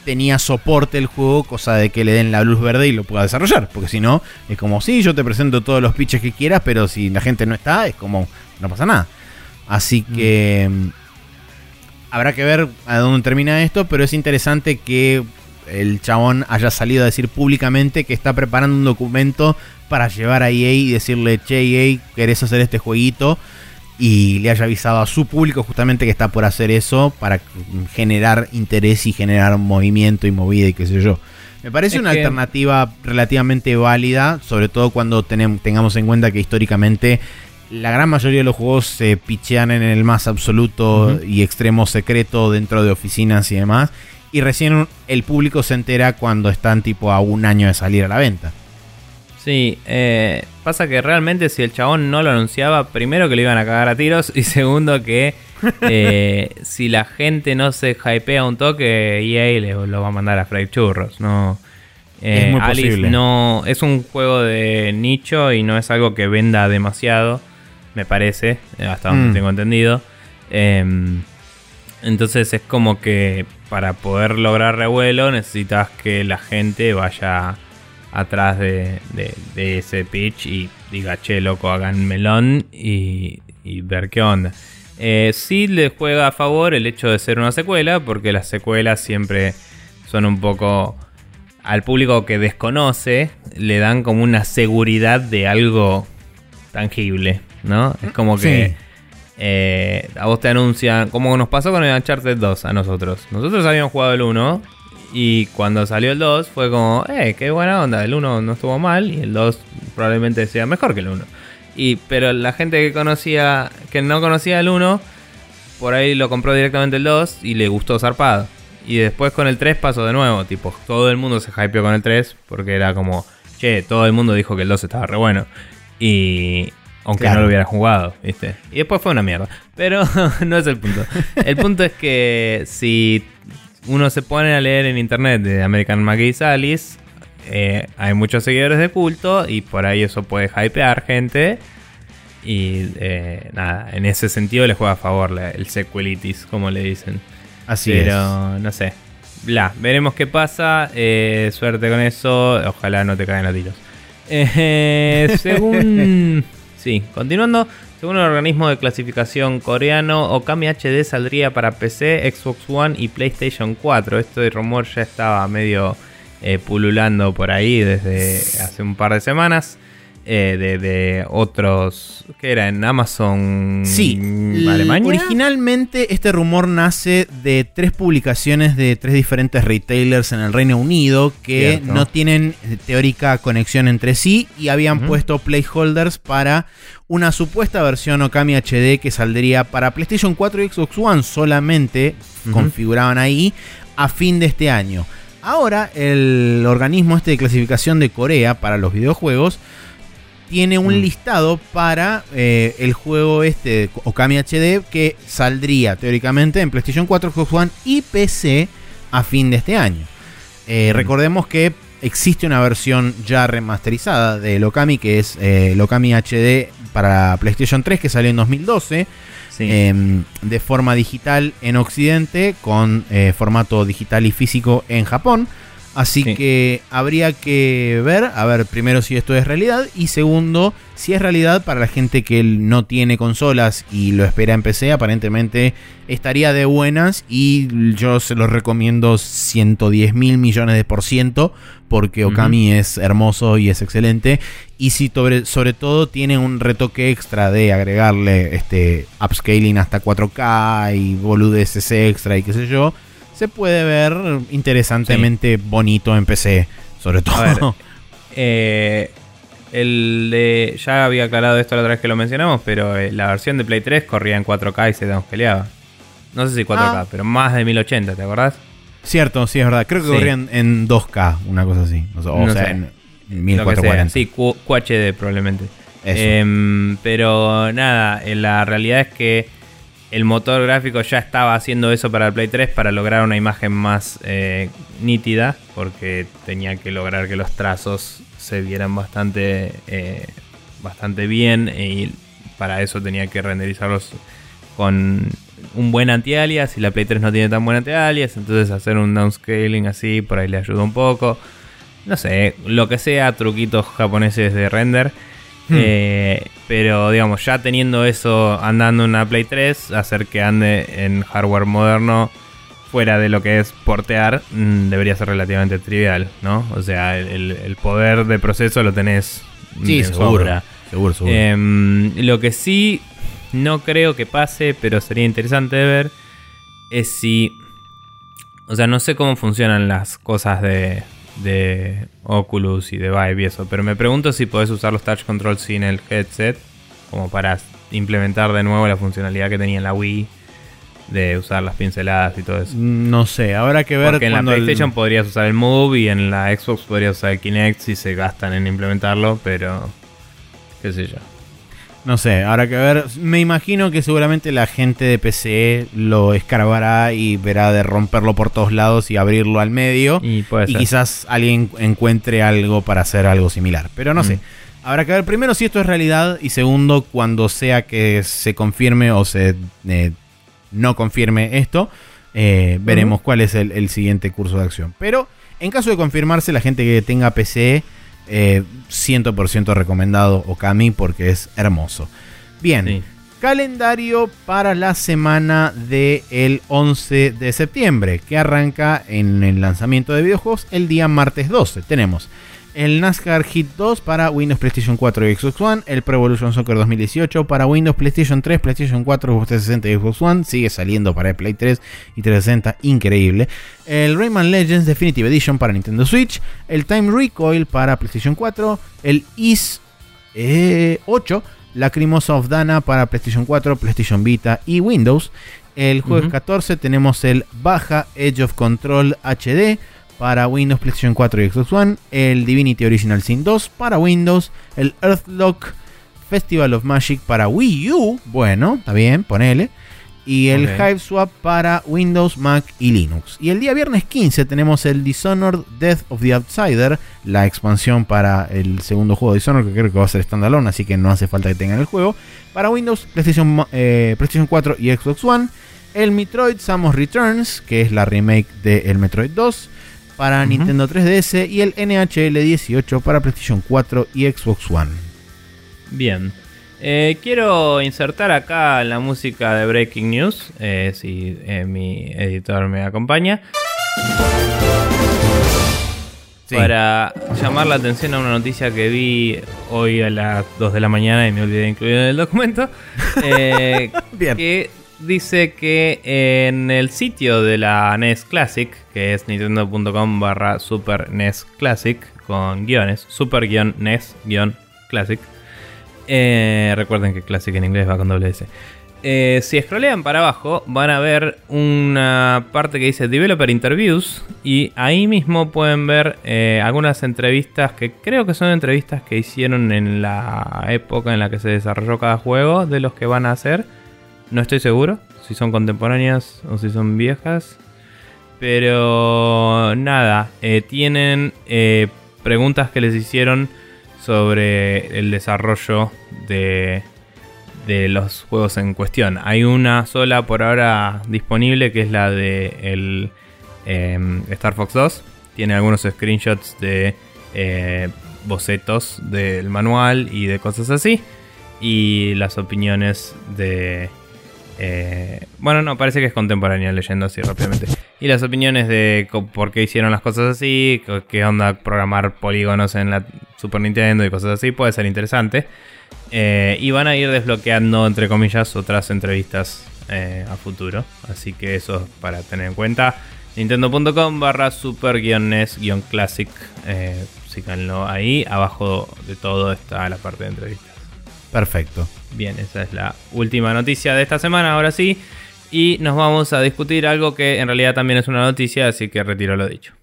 tenía soporte el juego, cosa de que le den la luz verde y lo pueda desarrollar. Porque si no, es como, sí, yo te presento todos los pitches que quieras, pero si la gente no está, es como, no pasa nada. Así que mm, habrá que ver a dónde termina esto, pero es interesante que el chabón haya salido a decir públicamente que está preparando un documento para llevar a EA y decirle, che, EA, querés hacer este jueguito. y le haya avisado a su público justamente que está por hacer eso para generar interés y generar movimiento y movida y qué sé yo. Me parece una alternativa relativamente válida, sobre todo cuando tengamos en cuenta que históricamente la gran mayoría de los juegos se pichean en el más absoluto y extremo secreto dentro de oficinas y demás. Y recién el público se entera cuando están tipo a un año de salir a la venta. Sí, eh, pasa que realmente si el chabón no lo anunciaba, primero que le iban a cagar a tiros y segundo que eh, si la gente no se hypea un toque, EA le, lo va a mandar a Fray Churros. No, es muy eh, posible. no es un juego de nicho y no es algo que venda demasiado, me parece, hasta donde mm. tengo entendido. Entonces es como que para poder lograr revuelo necesitas que la gente vaya atrás de, ese pitch y diga, che, loco, hagan melón y, ver qué onda. Eh, sí le juega a favor el hecho de ser una secuela, porque las secuelas siempre son un poco al público que desconoce, le dan como una seguridad de algo tangible, ¿no? Es como que eh, a vos te anuncian, como nos pasó con el Uncharted 2 a nosotros. Nosotros habíamos jugado el 1 y cuando salió el 2 fue como, eh, qué buena onda, el 1 no estuvo mal y el 2 probablemente sea mejor que el 1. Y, pero la gente que conocía, que no conocía el 1, por ahí lo compró directamente el 2 y le gustó zarpado. Y después con el 3 pasó de nuevo, tipo, todo el mundo se hypeó con el 3 porque era como, che, todo el mundo dijo que el 2 estaba re bueno. Y aunque no lo hubiera jugado, ¿viste? Y después fue una mierda. Pero no es el punto. El punto es que si uno se pone a leer en internet de American McGee Salis, eh, hay muchos seguidores de culto y por ahí eso puede hypear gente. Y eh, nada, en ese sentido le juega a favor el sequelitis, como le dicen. Así Pero no sé. Bla, veremos qué pasa. Eh, suerte con eso. Ojalá no te caigan los tiros. según. Sí, continuando. Según el organismo de clasificación coreano, Okami HD saldría para PC, Xbox One y PlayStation 4. Esto de rumor ya estaba medio eh, pululando por ahí desde hace un par de semanas. Eh, de, otros. ¿Qué era? ¿En Amazon? Sí. Alemania. Originalmente este rumor nace de tres publicaciones de tres diferentes retailers en el Reino Unido que no tienen teórica conexión entre sí y habían puesto placeholders para una supuesta versión Okami HD que saldría para PlayStation 4 y Xbox One solamente. Configuraban ahí a fin de este año. Ahora el organismo este de clasificación de Corea para los videojuegos tiene un mm. listado para eh, el juego este Okami HD que saldría teóricamente en PlayStation 4, Xbox One y PC a fin de este año. Eh, mm. Recordemos que existe una versión ya remasterizada de Okami que es eh, Okami HD para PlayStation 3 que salió en 2012. Em, de forma digital en Occidente con formato digital y físico en Japón. Así que habría que ver, a ver, primero si esto es realidad y segundo, si es realidad para la gente que no tiene consolas y lo espera en PC, aparentemente estaría de buenas y yo se los recomiendo 110 mil millones de por ciento porque Okami es hermoso y es excelente. Y si sobre, sobre todo tiene un retoque extra de agregarle este upscaling hasta 4K y boludeces extra y qué sé yo se puede ver interesantemente bonito en PC, sobre todo. Eh, el de, ya había aclarado esto la otra vez que lo mencionamos, pero eh, la versión de Play 3 corría en 4K y se peleaba. No sé si 4K, ah. pero más de 1080, ¿te acordás? Cierto, sí, es verdad. Creo que corrían en 2K, una cosa así. O, sea, en 1440. Sí, QHD probablemente. Em, pero nada, eh, la realidad es que el motor gráfico ya estaba haciendo eso para el Play 3 para lograr una imagen más eh, nítida, porque tenía que lograr que los trazos se vieran bastante, eh, bastante bien y para eso tenía que renderizarlos con un buen anti-alias y la Play 3 no tiene tan buen anti-alias, entonces hacer un downscaling así por ahí le ayuda un poco. No sé, lo que sea, truquitos japoneses de render. Hmm. Eh, pero digamos, ya teniendo eso andando en una Play 3, hacer que ande en hardware moderno fuera de lo que es portear, mm, debería ser relativamente trivial, ¿no? O sea, el, poder de proceso lo tenés sí, seguro, seguro, em, lo que sí, no creo que pase, pero sería interesante de ver, es si... O sea, no sé cómo funcionan las cosas de, de Oculus y de Vive y eso, pero me pregunto si podés usar los touch controls sin el headset, como para implementar de nuevo la funcionalidad que tenía en la Wii de usar las pinceladas y todo eso. No sé, habrá que ver. Porque en la PlayStation podrías usar el Move y en la Xbox podrías usar el Kinect si se gastan en implementarlo, pero qué sé yo. No sé, habrá que ver. Me imagino que seguramente la gente de PC lo escarbará y verá de romperlo por todos lados y abrirlo al medio. Y, quizás alguien encuentre algo para hacer algo similar. Pero no sé. Mm. Habrá que ver primero si esto es realidad y segundo cuando sea que se confirme o se eh, no confirme esto, eh, veremos cuál es el, siguiente curso de acción. Pero en caso de confirmarse, la gente que tenga PC, 100% eh, recomendado Okami porque es hermoso. Bien, calendario para la semana del 11 de septiembre, que arranca en el lanzamiento de videojuegos el día martes 12. Tenemos el NASCAR Hit 2 para Windows, PlayStation 4 y Xbox One, el Pro Evolution Soccer 2018 para Windows, PlayStation 3, PlayStation 4, Xbox 360 y Xbox One, sigue saliendo para el Play 3 y 360, increíble. El Rayman Legends Definitive Edition para Nintendo Switch, el Time Recoil para PlayStation 4, el Is 8, eh, Lacrimosa of Dana para PlayStation 4, PlayStation Vita y Windows. El jueves 14 tenemos el Baja Edge of Control HD para Windows, PlayStation 4 y Xbox One, el Divinity Original Sin 2 para Windows, el Earthlock Festival of Magic para Wii U, bueno, está bien, ponele, y el Hive Swap para Windows, Mac y Linux. Y el día viernes 15 tenemos el Dishonored Death of the Outsider, la expansión para el segundo juego de Dishonored, que creo que va a ser standalone, así que no hace falta que tengan el juego, para Windows, PlayStation, eh, PlayStation 4 y Xbox One. El Metroid Samus Returns, que es la remake de el Metroid 2 para Nintendo 3DS y el NHL 18 para PlayStation 4 y Xbox One. Bien. Eh, quiero insertar acá la música de Breaking News, eh, si eh, mi editor me acompaña. Para llamar la atención a una noticia que vi hoy a las 2 de la mañana y me olvidé de incluir en el documento. Bien. Que dice que en el sitio de la NES Classic, que es nintendo.com barra Super NES Classic, con guiones, super-nes-classic, eh, recuerden que Classic en inglés va con doble S. Eh, si scrollean para abajo, van a ver una parte que dice Developer Interviews. Y ahí mismo pueden ver eh, algunas entrevistas que creo que son entrevistas que hicieron en la época en la que se desarrolló cada juego de los que van a hacer. No estoy seguro si son contemporáneas o si son viejas. Pero nada, eh, tienen eh, preguntas que les hicieron sobre el desarrollo de, de los juegos en cuestión. Hay una sola por ahora disponible que es la de el, em, Star Fox 2. Tiene algunos screenshots de eh, bocetos del manual y de cosas así. Y las opiniones de eh, bueno, no, parece que es contemporáneo leyendo así rápidamente. Y las opiniones de por qué hicieron las cosas así, qué onda programar polígonos en la Super Nintendo y cosas así, puede ser interesante. Eh, y van a ir desbloqueando, entre comillas, otras entrevistas eh, a futuro. Así que eso es para tener en cuenta. Nintendo.com barra super-nes-classic. síganlo ahí. Abajo de todo está la parte de entrevistas. Perfecto. Bien, esa es la última noticia de esta semana, ahora sí. Y nos vamos a discutir algo que en realidad también es una noticia, así que retiro lo dicho.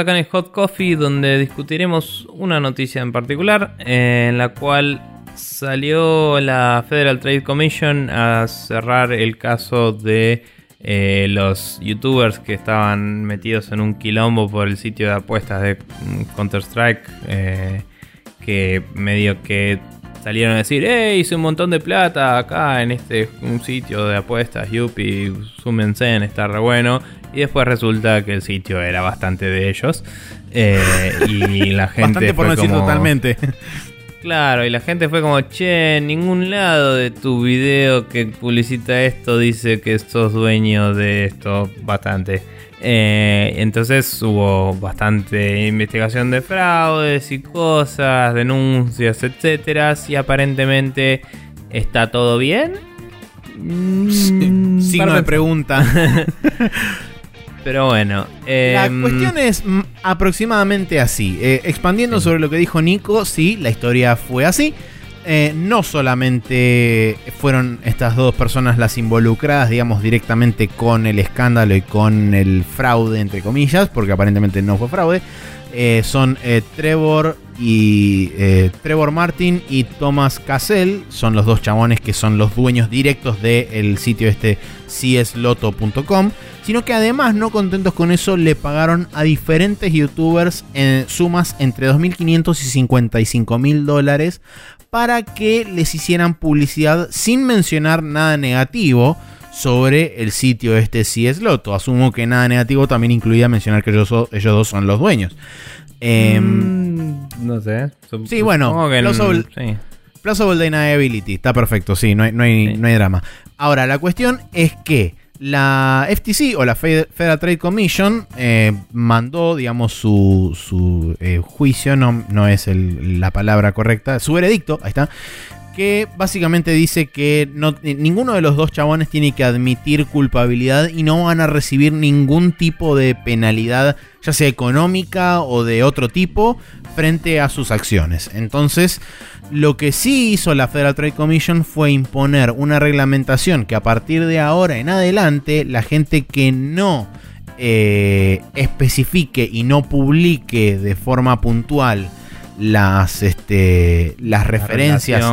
Acá en el Hot Coffee donde discutiremos una noticia en particular en la cual salió la Federal Trade Commission a cerrar el caso de eh, los youtubers que estaban metidos en un quilombo por el sitio de apuestas de Counter-Strike eh, que medio que salieron a decir, hey, hice un montón de plata acá en este un sitio de apuestas, yupi, súmense en, está re bueno. Y después resulta que el sitio era bastante de ellos. Eh, y la gente. Bastante por no decir totalmente. Claro, y la gente fue como, che, en ningún lado de tu video que publicita esto dice que sos dueño de esto. Bastante. Eh, entonces hubo bastante investigación de fraudes y cosas, denuncias, etcétera. Y aparentemente está todo bien. Mm, signo de pregunta. Pero bueno. la em, cuestión es mm, aproximadamente así. Eh, expandiendo sobre lo que dijo Nico, sí, la historia fue así. Eh, no solamente fueron estas dos personas las involucradas, digamos, directamente con el escándalo y con el fraude, entre comillas, porque aparentemente no fue fraude. Eh, son Trevor y Trevor Martin y Thomas Cassell, son los dos chabones que son los dueños directos del sitio este csloto.com, sino que además, no contentos con eso, le pagaron a diferentes youtubers sumas entre 2.500 y 55.000 dólares para que les hicieran publicidad sin mencionar nada negativo sobre el sitio este si es. Asumo que nada negativo también incluía mencionar que ellos, dos son los dueños. Em, mm, no sé. Sí, bueno, plausible, sí. deniability. Está perfecto, sí, no no hay, no hay drama. Ahora, la cuestión es que la FTC o la Federal Trade Commission eh, mandó, digamos, su, eh, juicio, no, no es la palabra correcta, su veredicto, ahí está, que básicamente dice que no, ninguno de los dos chabones tiene que admitir culpabilidad y no van a recibir ningún tipo de penalidad, ya sea económica o de otro tipo, frente a sus acciones. Entonces, lo que sí hizo la Federal Trade Commission fue imponer una reglamentación que a partir de ahora en adelante la gente que no eh, especifique y no publique de forma puntual las, este, las referencias.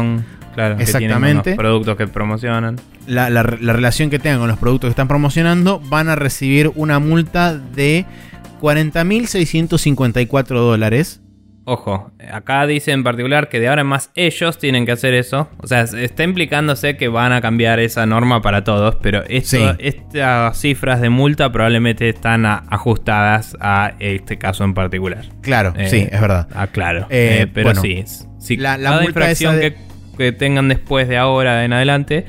claro, exactamente. los productos que promocionan. La, la relación que tengan con los productos que están promocionando van a recibir una multa de 40.654 dólares Ojo, acá dice en particular que de ahora en más ellos tienen que hacer eso. O sea, está implicándose que van a cambiar esa norma para todos, pero estas cifras de multa probablemente están ajustadas a este caso en particular. Claro, eh, sí, es verdad. Ah, claro. Eh, eh, pero sí, sí, la, la infracción que, que tengan después de ahora en adelante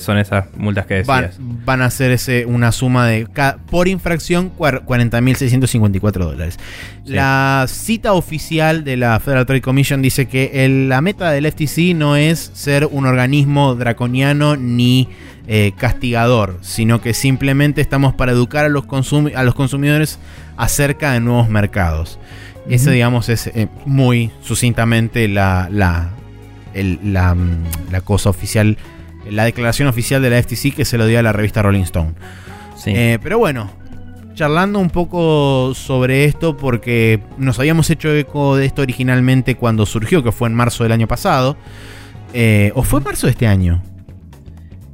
son esas multas que decías. Van, a hacer ese, una suma de. Por infracción, 40.654 dólares. La cita oficial de la Federal Trade Commission dice que la meta del FTC no es ser un organismo draconiano ni eh, castigador, sino que simplemente estamos para educar a los, a los consumidores acerca de nuevos mercados. Ese, digamos, es eh, muy sucintamente la, la, la, mm, la cosa oficial la declaración oficial de la FTC que se lo dio a la revista Rolling Stone. Eh, pero bueno, charlando un poco sobre esto porque nos habíamos hecho eco de esto originalmente cuando surgió, que fue en marzo del año pasado. Eh, ¿O fue marzo de este año?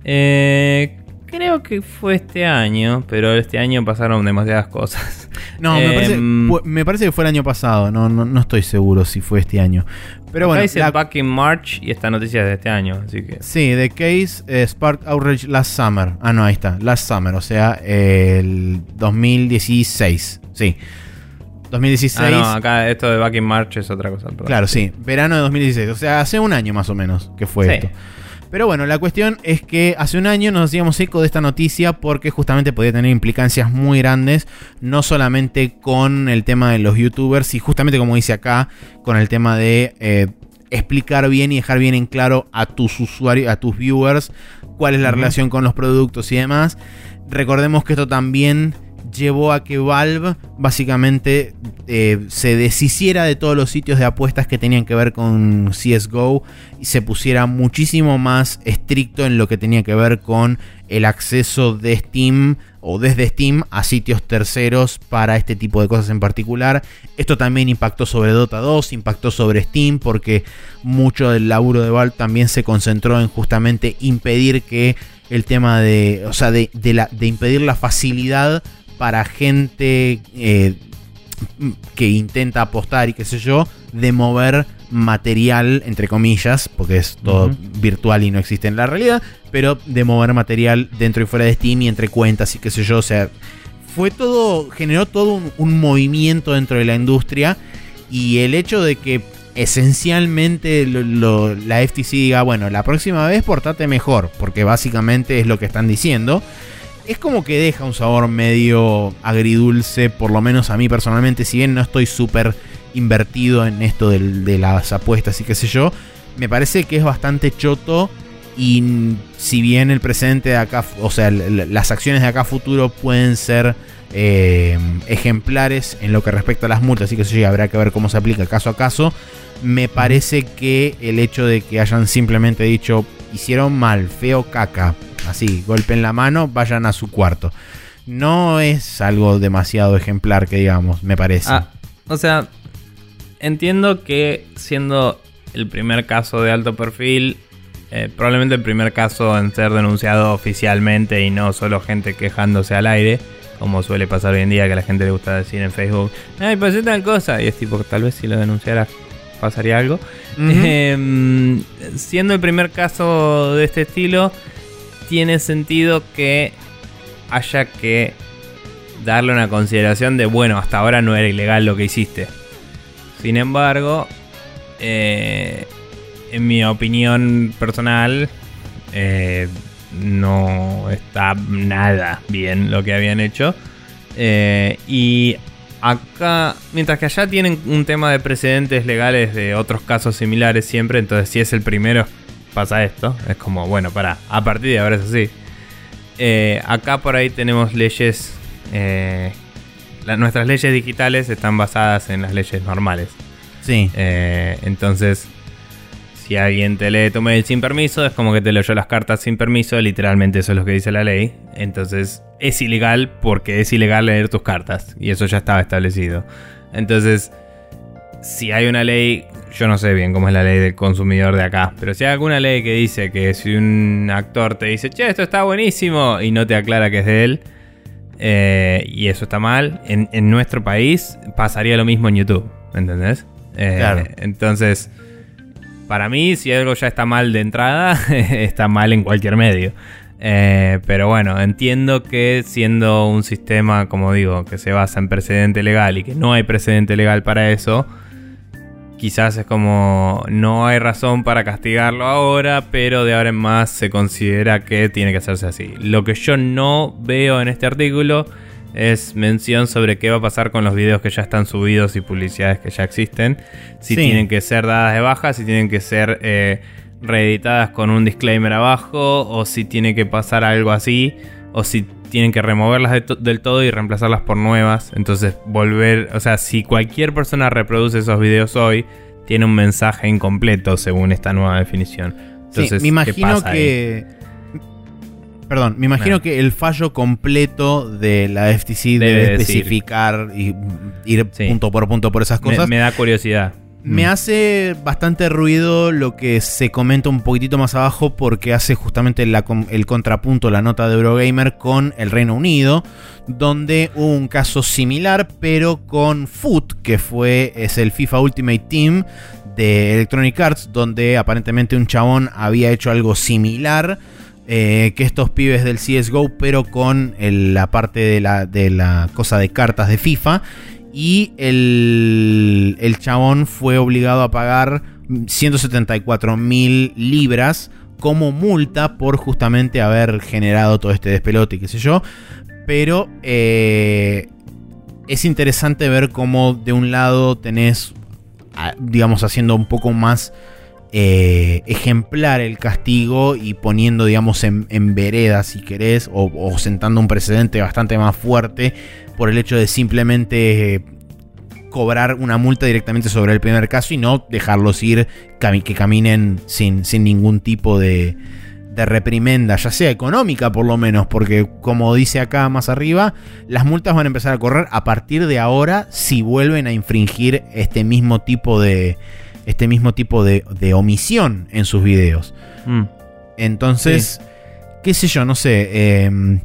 Eh, creo que fue este año, pero este año pasaron demasiadas cosas. No, me, parece, me, parece, que fue el año pasado, no, no, estoy seguro si fue este año. Pero bueno, dice back in March y esta noticia es de este año, así que. Sí, The Case eh, Spark Outrage Last Summer. Ah, no, ahí está, Last Summer, o sea, el 2016. Sí. 2016. Ah, no, acá esto de Back in March es otra cosa. Claro, sí, verano de 2016, o sea, hace un año más o menos que fue esto. Pero bueno, la cuestión es que hace un año nos hacíamos eco de esta noticia porque justamente podía tener implicancias muy grandes, no solamente con el tema de los youtubers y justamente como dice acá, con el tema de eh, explicar bien y dejar bien en claro a tus usuarios, a tus viewers, cuál es la relación con los productos y demás. Recordemos que esto también llevó a que Valve básicamente eh, se deshiciera de todos los sitios de apuestas que tenían que ver con CSGO y se pusiera muchísimo más estricto en lo que tenía que ver con el acceso de Steam o desde Steam a sitios terceros para este tipo de cosas en particular. Esto también impactó sobre Dota 2, impactó sobre Steam porque mucho del laburo de Valve también se concentró en justamente impedir que el tema de, o sea, de, de impedir la facilidad para gente eh, que intenta apostar y qué sé yo, de mover material, entre comillas, porque es todo virtual y no existe en la realidad, pero de mover material dentro y fuera de Steam y entre cuentas y qué sé yo, o sea, fue todo, generó todo un, un movimiento dentro de la industria y el hecho de que esencialmente lo- lo- la FTC diga, bueno, la próxima vez portate mejor, porque básicamente es lo que están diciendo. Es como que deja un sabor medio agridulce, por lo menos a mí personalmente, si bien no estoy súper invertido en esto del- de las apuestas y qué sé yo, me parece que es bastante choto y si bien el presente de acá, o sea, las acciones de acá futuro pueden ser eh, ejemplares en lo que respecta a las multas y que sé yo, habrá que ver cómo se aplica caso a caso, me parece que el hecho de que hayan simplemente dicho hicieron mal, feo caca, así, golpe en la mano, vayan a su cuarto. No es algo demasiado ejemplar que digamos, me parece. Ah, o sea, entiendo que siendo el primer caso de alto perfil, eh, probablemente el primer caso en ser denunciado oficialmente y no solo gente quejándose al aire, como suele pasar hoy en día que a la gente le gusta decir en Facebook, ay, pasé tal cosa, y es tipo, tal vez si lo denunciara pasaría algo. Em, siendo el primer caso de este estilo, tiene sentido que haya que darle una consideración de, bueno, hasta ahora no era ilegal lo que hiciste. Sin embargo, eh, en mi opinión personal, eh, no está nada bien lo que habían hecho. Eh, y acá, mientras que allá tienen un tema de precedentes legales de otros casos similares siempre, entonces si es el primero pasa esto, es como, bueno, para, a partir de ahora es así. Eh, acá por ahí tenemos leyes, eh, la- nuestras leyes digitales están basadas en las leyes normales. Sí. Eh, entonces, si alguien te lee tu mail sin permiso, es como que te leyó las cartas sin permiso, literalmente eso es lo que dice la ley. Entonces, es ilegal porque es ilegal leer tus cartas, y eso ya estaba establecido. Entonces, si hay una ley, yo no sé bien cómo es la ley del consumidor de acá, pero si hay alguna ley que dice que si un actor te dice, che, esto está buenísimo, y no te aclara que es de él, eh, y eso está mal, en, en nuestro país pasaría lo mismo en YouTube, ¿entendés? Eh, Claro. Entonces, para mí, si algo ya está mal de entrada, está mal en cualquier medio. Eh, pero bueno, entiendo que siendo un sistema, como digo, que se basa en precedente legal y que no hay precedente legal para eso, quizás es como no hay razón para castigarlo ahora, pero de ahora en más se considera que tiene que hacerse así. Lo que yo no veo en este artículo es mención sobre qué va a pasar con los videos que ya están subidos y publicidades que ya existen. Si Sí. tienen que ser dadas de baja, si tienen que ser eh, reeditadas con un disclaimer abajo, o si tiene que pasar algo así, o si tienen que removerlas de to- del todo y reemplazarlas por nuevas. Entonces volver, o sea, si cualquier persona reproduce esos videos hoy, tiene un mensaje incompleto según esta nueva definición. Entonces, sí, me ¿qué imagino ahí? Perdón, me imagino que el fallo completo de la FTC Debe debe, decir. especificar y ir Sí. punto por punto por esas cosas. me da curiosidad. Me hace bastante ruido lo que se comenta un poquitito más abajo porque hace justamente la el contrapunto, la nota de Eurogamer con el Reino Unido, donde hubo un caso similar pero con Foot, que fue es el FIFA Ultimate Team de Electronic Arts, donde aparentemente un chabón había hecho algo similar. Eh, que estos pibes del CSGO, pero con la parte de la, de la cosa de cartas de FIFA. Y el, el chabón fue obligado a pagar 174 mil libras como multa por justamente haber generado todo este despelote y qué sé yo. Pero eh, es interesante ver cómo de un lado tenés, digamos, haciendo un poco más eh, ejemplar el castigo y poniendo, digamos, en, en vereda, si querés, o, sentando un precedente bastante más fuerte por el hecho de simplemente eh, cobrar una multa directamente sobre el primer caso y no dejarlos ir, que caminen sin, sin ningún tipo de reprimenda, ya sea económica por lo menos, porque como dice acá más arriba, las multas van a empezar a correr a partir de ahora si vuelven a infringir este mismo tipo de este mismo tipo de, de omisión en sus videos. Mm. Entonces, qué sé yo, no sé. eh,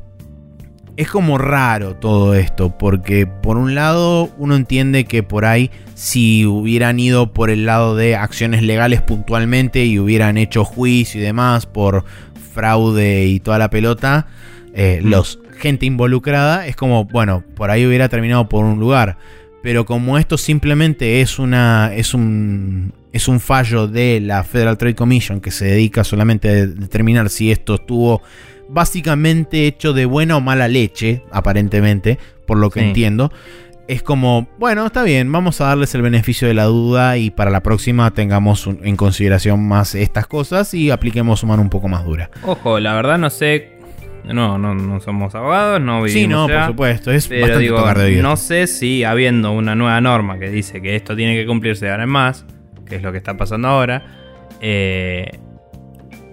es como raro todo esto, porque por un lado uno entiende que por ahí si hubieran ido por el lado de acciones legales puntualmente y hubieran hecho juicio y demás por fraude y toda la pelota, eh, los gente involucrada, es como, bueno, por ahí hubiera terminado por un lugar. Pero como esto simplemente es una. es un. es un fallo de la Federal Trade Commission que se dedica solamente a determinar si esto estuvo básicamente hecho de buena o mala leche, aparentemente, por lo que entiendo. Es como, bueno, está bien, vamos a darles el beneficio de la duda y para la próxima tengamos en consideración más estas cosas y apliquemos mano un poco más dura. Ojo, la verdad no sé no, no, no somos abogados, no vivimos Sí, no, por supuesto, es bastante digo, tocar de No sé si habiendo una nueva norma que dice que esto tiene que cumplirse de ahora en más, que es lo que está pasando ahora, eh,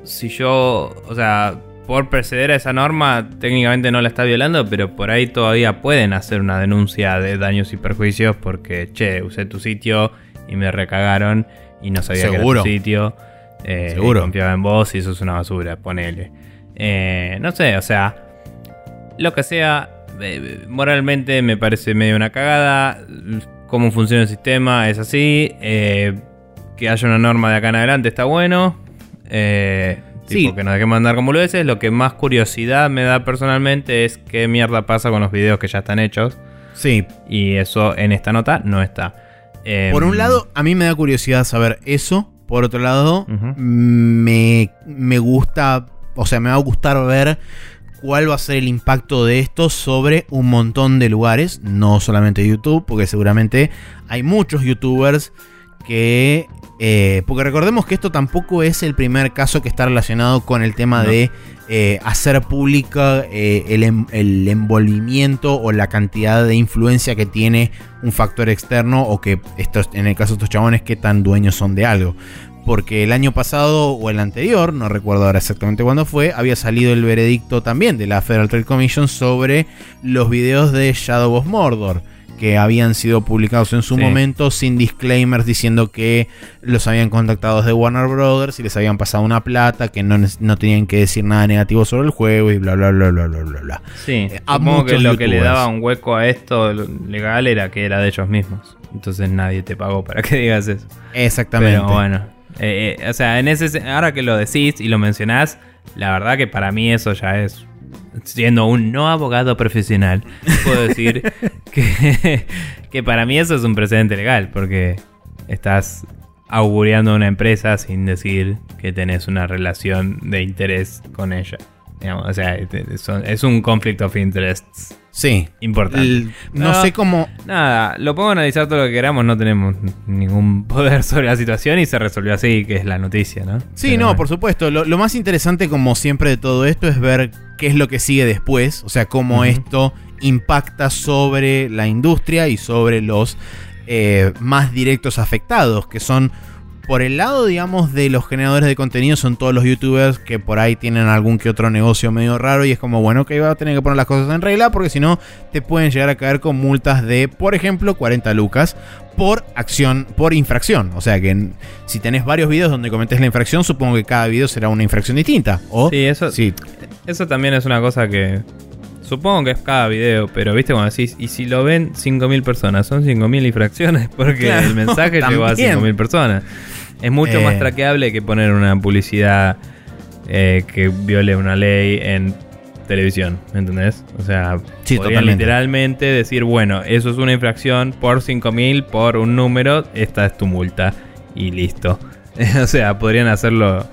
si yo, o sea, por preceder a esa norma, técnicamente no la está violando, pero por ahí todavía pueden hacer una denuncia de daños y perjuicios porque, che, usé tu sitio y me recagaron y no sabía que era tu sitio. Eh, Seguro. confiaba en vos y eso es una basura, ponele. Eh, no sé, o sea, lo que sea, eh, moralmente me parece medio una cagada. Cómo funciona el sistema es así. Eh, que haya una norma de acá en adelante está bueno. Tipo, que nos dejemos andar como veces Lo que más curiosidad me da personalmente es qué mierda pasa con los videos que ya están hechos. Sí. Y eso en esta nota no está. Por un em, lado, a mí me da curiosidad saber eso. Por otro lado, me, me gusta o sea, me va a gustar ver cuál va a ser el impacto de esto sobre un montón de lugares, no solamente YouTube, porque seguramente hay muchos youtubers que... Eh, porque recordemos que esto tampoco es el primer caso que está relacionado con el tema de eh, hacer pública eh, el, em, el, envolvimiento o la cantidad de influencia que tiene un factor externo o que estos, en el caso de estos chabones, que tan dueños son de algo porque el año pasado o el anterior, no recuerdo ahora exactamente cuándo fue, había salido el veredicto también de la Federal Trade Commission sobre los videos de Shadow of Mordor que habían sido publicados en su momento sin disclaimers diciendo que los habían contactado de Warner Brothers y les habían pasado una plata, que no, no tenían que decir nada negativo sobre el juego y bla bla bla bla bla bla bla. Sí, eh, que lo que le daba un hueco a esto legal era que era de ellos mismos. Entonces nadie te pagó para que digas eso. Exactamente. Pero bueno, eh, eh, o sea, en ese, ahora que lo decís y lo mencionás, la verdad que para mí eso ya es. Siendo un no abogado profesional, puedo decir que, que para mí eso es un precedente legal, porque estás auguriando a una empresa sin decir que tenés una relación de interés con ella. O sea, es un conflict of interests Sí. Importante. no, sé cómo. Nada, lo podemos analizar todo lo que queramos, no tenemos ningún poder sobre la situación y se resolvió así, que es la noticia, ¿no? Sí, no, por supuesto. Lo, más interesante, como siempre, de todo esto es ver qué es lo que sigue después. O sea, cómo esto impacta sobre la industria y sobre los eh, más directos afectados, que son por el lado, digamos, de los generadores de contenido son todos los youtubers que por ahí tienen algún que otro negocio medio raro y es como, bueno, que va a tener que poner las cosas en regla porque si no te pueden llegar a caer con multas de, por ejemplo, 40 lucas por acción, por infracción. O sea que si tenés varios videos donde cometes la infracción, supongo que cada video será una infracción distinta. O, sí, eso, sí. eso también es una cosa que Supongo que es cada video, pero viste cuando decís, y si lo ven 5.000 personas, son 5.000 infracciones porque el mensaje llegó a 5.000 personas. Es mucho más eh. traqueable que poner una publicidad eh, que viole una ley en televisión, ¿me entendés? O sea, literalmente decir, bueno, eso es una infracción por 5.000, por un número, esta es tu multa y listo. o sea, podrían hacerlo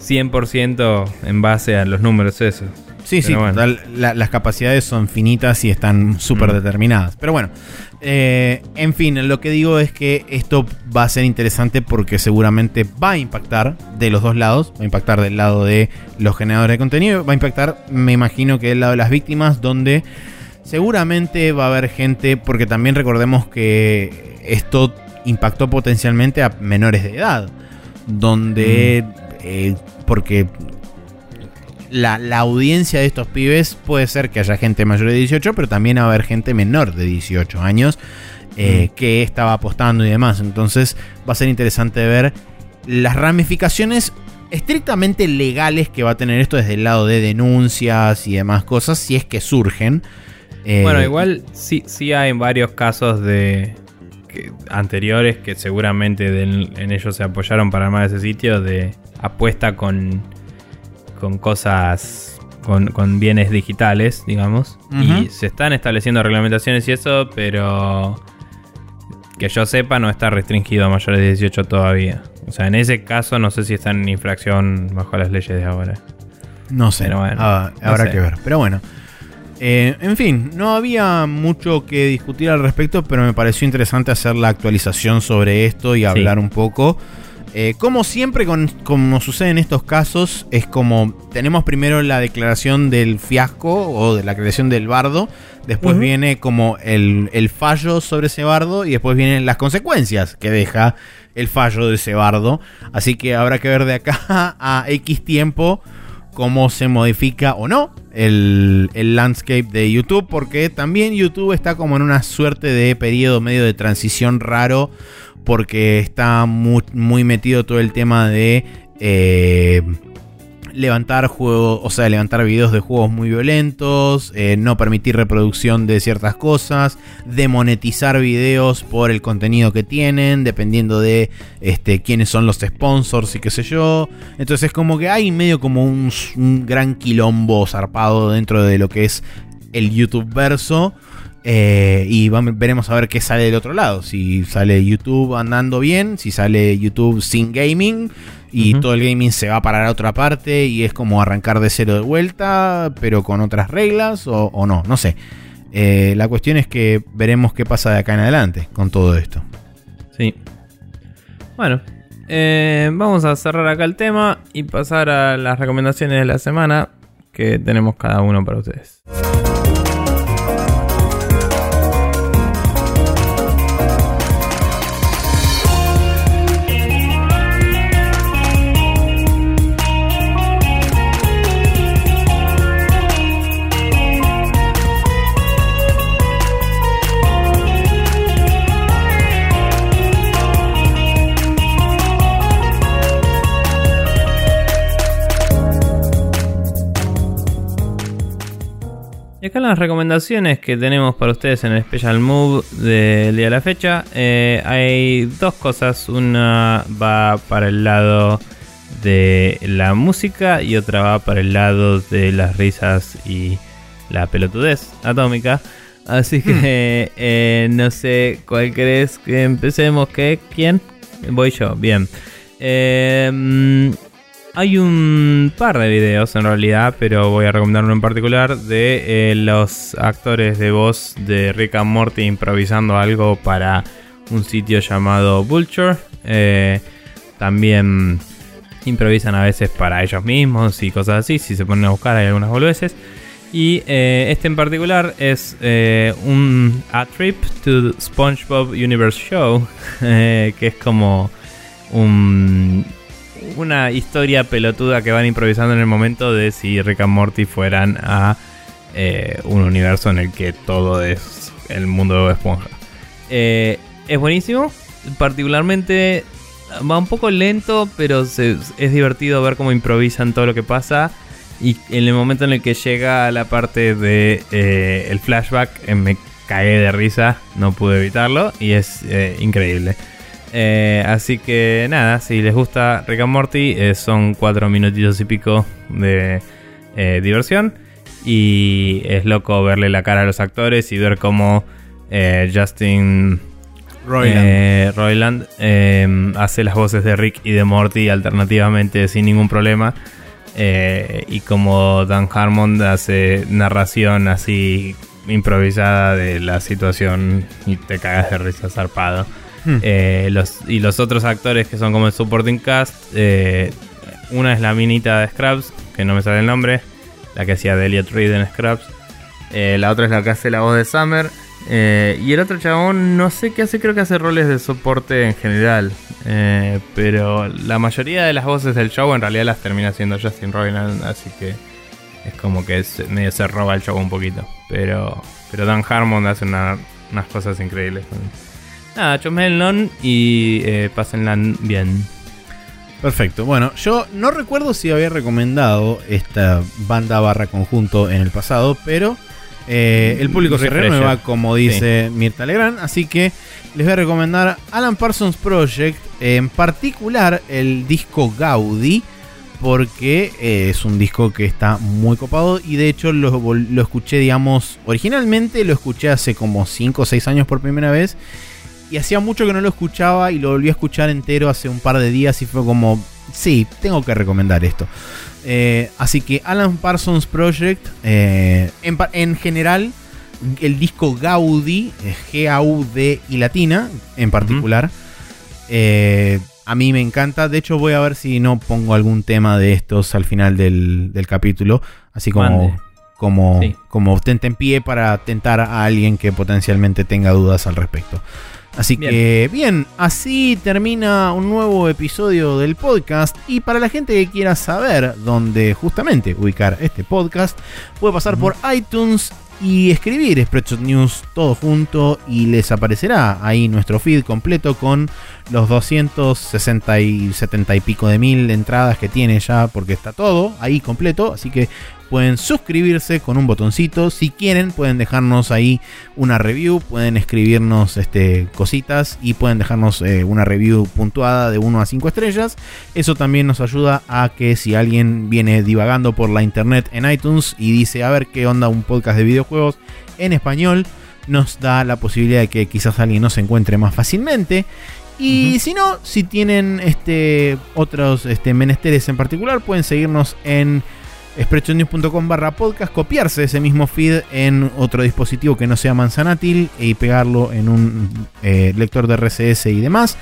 100% en base a los números esos. Sí, sí, las capacidades son finitas y están súper mm. determinadas. Pero bueno, eh, en fin, lo que digo es que esto va a ser interesante porque seguramente va a impactar de los dos lados. Va a impactar del lado de los generadores de contenido. Va a impactar, me imagino que del lado de las víctimas, donde seguramente va a haber gente, porque también recordemos que esto impactó potencialmente a menores de edad. Donde... Mm. Eh, porque la, audiencia de estos pibes puede ser que haya gente mayor de 18, pero también va a haber gente menor de 18 años eh, mm. que estaba apostando y demás. Entonces va a ser interesante ver las ramificaciones estrictamente legales que va a tener esto desde el lado de denuncias y demás cosas, si es que surgen. Eh, bueno, igual sí, sí hay varios casos de anteriores que seguramente en ellos se apoyaron para armar ese sitio de apuesta con, con cosas, con, bienes digitales, digamos. Y se están estableciendo reglamentaciones y eso, pero que yo sepa no está restringido a mayores de 18 todavía. O sea, en ese caso no sé si están en infracción bajo las leyes de ahora. No sé, ah, habrá que ver. Pero bueno. Eh, en fin, no había mucho que discutir al respecto, pero me pareció interesante hacer la actualización sobre esto y hablar un poco. Eh, como siempre, como sucede en estos casos, es como tenemos primero la declaración del fiasco o de la creación del bardo, después viene como el, el, fallo sobre ese bardo y después vienen las consecuencias que deja el fallo de ese bardo. Así que habrá que ver de acá a X tiempo cómo se modifica o no el, landscape de YouTube, porque también YouTube está como en una suerte de periodo medio de transición raro, porque está muy, metido todo el tema de... Eh, levantar juegos, o sea, levantar videos de juegos muy violentos, eh, no permitir reproducción de ciertas cosas, demonetizar videos por el contenido que tienen, dependiendo de este, quiénes son los sponsors y qué sé yo. Entonces es como que hay medio como un, gran quilombo zarpado dentro de lo que es el YouTube verso. Eh, y veremos a ver qué sale del otro lado. Si sale YouTube andando bien, si sale YouTube sin gaming, y todo el gaming se va a parar a otra parte y es como arrancar de cero de vuelta, pero con otras reglas o, no, no sé. Eh, la cuestión es que veremos qué pasa de acá en adelante con todo esto. Sí. Bueno, eh, vamos a cerrar acá el tema y pasar a las recomendaciones de la semana que tenemos cada uno para ustedes. Y acá las recomendaciones que tenemos para ustedes en el Special Move del día de la fecha, eh, hay dos cosas. Una va para el lado de la música y otra va para el lado de las risas y la pelotudez atómica. Así que hmm. eh, no sé cuál crees que empecemos. ¿Qué? ¿Quién? Voy yo, bien. Eh, hay un par de videos en realidad, pero voy a recomendar uno en particular de eh, los actores de voz de Rick and Morty improvisando algo para un sitio llamado Vulture. Eh, también improvisan a veces para ellos mismos y cosas así. Si se ponen a buscar, hay algunas boludeces. Y eh, este en particular es un A Trip to SpongeBob Universe Show, que es como un una historia pelotuda que van improvisando en el momento de si Rick and Morty fueran a eh, un universo en el que todo es el mundo de Esponja. Eh, es buenísimo, particularmente va un poco lento, pero es divertido ver cómo improvisan todo lo que pasa. Y en el momento en el que llega la parte de eh, el flashback, me caí de risa, no pude evitarlo y es increíble. Eh, así que nada, si les gusta Rick and Morty, eh, son cuatro minutitos y pico de eh, diversión. Y es loco verle la cara a los actores y ver cómo Justin Roiland, hace las voces de Rick y de Morty alternativamente sin ningún problema. y como Dan Harmon hace narración así improvisada de la situación y te cagas de risa zarpado. Hmm. Eh, los, y los otros actores que son como el supporting cast, eh, una es la minita de Scraps, que no me sale el nombre, la que hacía de Elliot Reed en Scraps. Eh, la otra es la que hace la voz de Summer. y el otro chabón, no sé qué hace, creo que hace roles de soporte en general. pero la mayoría de las voces del show en realidad las termina haciendo Justin Roiland, así que es como que medio se roba el show un poquito. Pero, pero Dan Harmon hace unas cosas increíbles. Nada, chomelon y eh, pásenla bien. Perfecto. Bueno, yo no recuerdo si había recomendado esta banda barra conjunto en el pasado, pero eh, el público se renueva, como dice Mirta Legrand, así que les voy a recomendar Alan Parsons Project, en particular el disco Gaudi, porque eh, es un disco que está muy copado y de hecho lo, lo escuché, digamos, originalmente lo escuché hace como 5 o 6 años por primera vez y hacía mucho que no lo escuchaba y lo volví a escuchar entero hace un par de días y fue como, sí, tengo que recomendar esto. Eh, así que Alan Parsons Project, eh, en, en general, el disco Gaudi, eh, G-A-U-D y latina en particular, eh, a mí me encanta. De hecho, voy a ver si no pongo algún tema de estos al final del, del capítulo, así como, Mande. como, Sí. como pie para tentar a alguien que potencialmente tenga dudas al respecto. Así Bien. que, bien, así termina un nuevo episodio del podcast. Y para la gente que quiera saber dónde justamente ubicar este podcast, puede pasar por iTunes y escribir Spreadshot News todo junto y les aparecerá ahí nuestro feed completo con los 260 y 70 y pico de mil entradas que tiene ya porque está todo ahí completo, así que pueden suscribirse con un botoncito, si quieren pueden dejarnos ahí una review, pueden escribirnos este, cositas y pueden dejarnos eh, una review puntuada de 1 a 5 estrellas, eso también nos ayuda a que si alguien viene divagando por la internet en iTunes y dice a ver qué onda un podcast de videojuegos en español, nos da la posibilidad de que quizás alguien nos encuentre más fácilmente. Y si no, si tienen este, otros este, menesteres en particular, pueden seguirnos en spreadshotnews.com barra podcast, copiarse ese mismo feed en otro dispositivo que no sea manzanátil y pegarlo en un eh, lector de RCS y demás.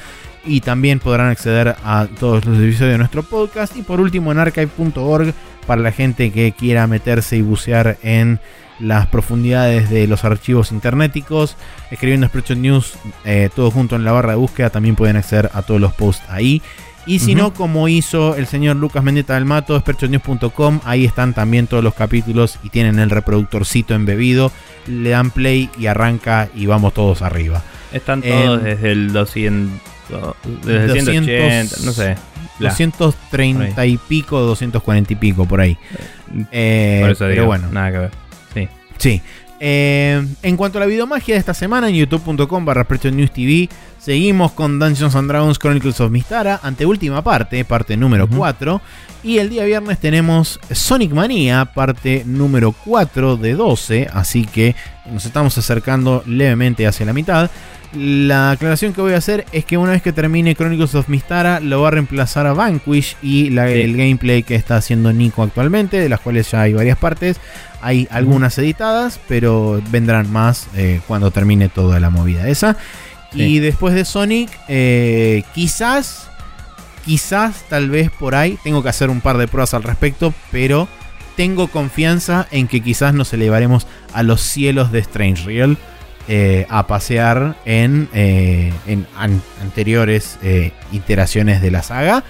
Y también podrán acceder a todos los episodios de nuestro podcast. Y por último en archive.org para la gente que quiera meterse y bucear en las profundidades de los archivos internéticos. Escribiendo Spreadshot News eh, todo junto en la barra de búsqueda también pueden acceder a todos los posts ahí. Y si no, como hizo el señor Lucas Mendeta del Mato, spreadshotnews.com, ahí están también todos los capítulos y tienen el reproductorcito embebido. Le dan play y arranca y vamos todos arriba. Están todos Em, desde el 200. Desde el 200, 180, no sé. La- 230 y pico, 240 y pico por ahí. Eh, Por eso pero digo, bueno, nada que ver. Sí. Sí. Eh, en cuanto a la videomagia de esta semana, en youtube.com barra News TV, seguimos con Dungeons and Dragons Chronicles of Mistara, anteúltima parte, parte número Ujú. 4. Y el día viernes tenemos Sonic Mania, parte número 4 de 12, así que nos estamos acercando levemente hacia la mitad. La aclaración que voy a hacer es que una vez que termine Chronicles of Mistara, lo va a reemplazar a Vanquish y la- Sí. el gameplay que está haciendo Nico actualmente, de las cuales ya hay varias partes. Hay algunas editadas, pero vendrán más eh, cuando termine toda la movida esa. Sí. Y después de Sonic, eh, quizás, quizás, tal vez por ahí, tengo que hacer un par de pruebas al respecto, pero tengo confianza en que quizás nos elevaremos a los cielos de Strange Real eh, a pasear en, eh, en an- anteriores iteraciones de la saga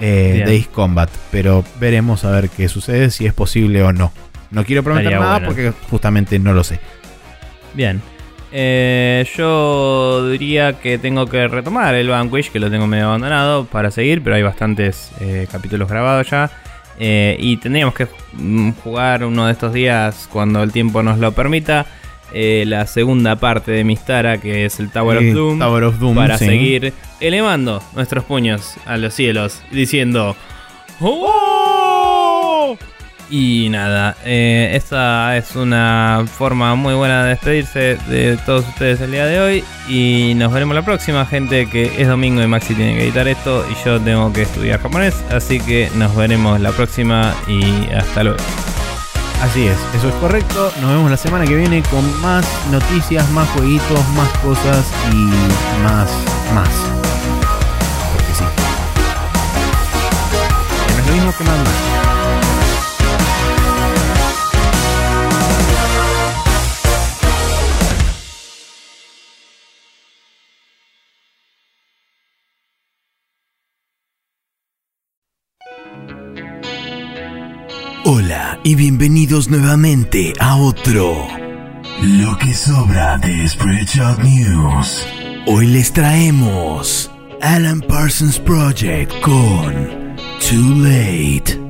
de Ace Combat. Pero veremos a ver qué sucede, si es posible o no. No quiero prometer Estaría nada bueno. porque justamente no lo sé. Bien. Eh, yo diría que tengo que retomar el Vanquish, que lo tengo medio abandonado para seguir, pero hay bastantes eh, capítulos grabados ya. Eh, y tendríamos que mm, jugar uno de estos días cuando el tiempo nos lo permita. la segunda parte de Mistara, que es el Tower of Doom. Tower of Doom, para sí. seguir elevando nuestros puños a los cielos, diciendo ¡Oh! Y nada, eh, esta es una forma muy buena de despedirse de todos ustedes el día de hoy. Y nos veremos la próxima, gente, que es domingo y Maxi tiene que editar esto y yo tengo que estudiar japonés. Así que nos veremos la próxima y hasta luego. Así es, eso es correcto. Nos vemos la semana que viene con más noticias, más jueguitos, más cosas y más, más. Porque sí. Es lo mismo que más, más. Y bienvenidos nuevamente a otro Lo que sobra de Spreadshot News. Hoy les traemos Alan Parsons Project con Too Late.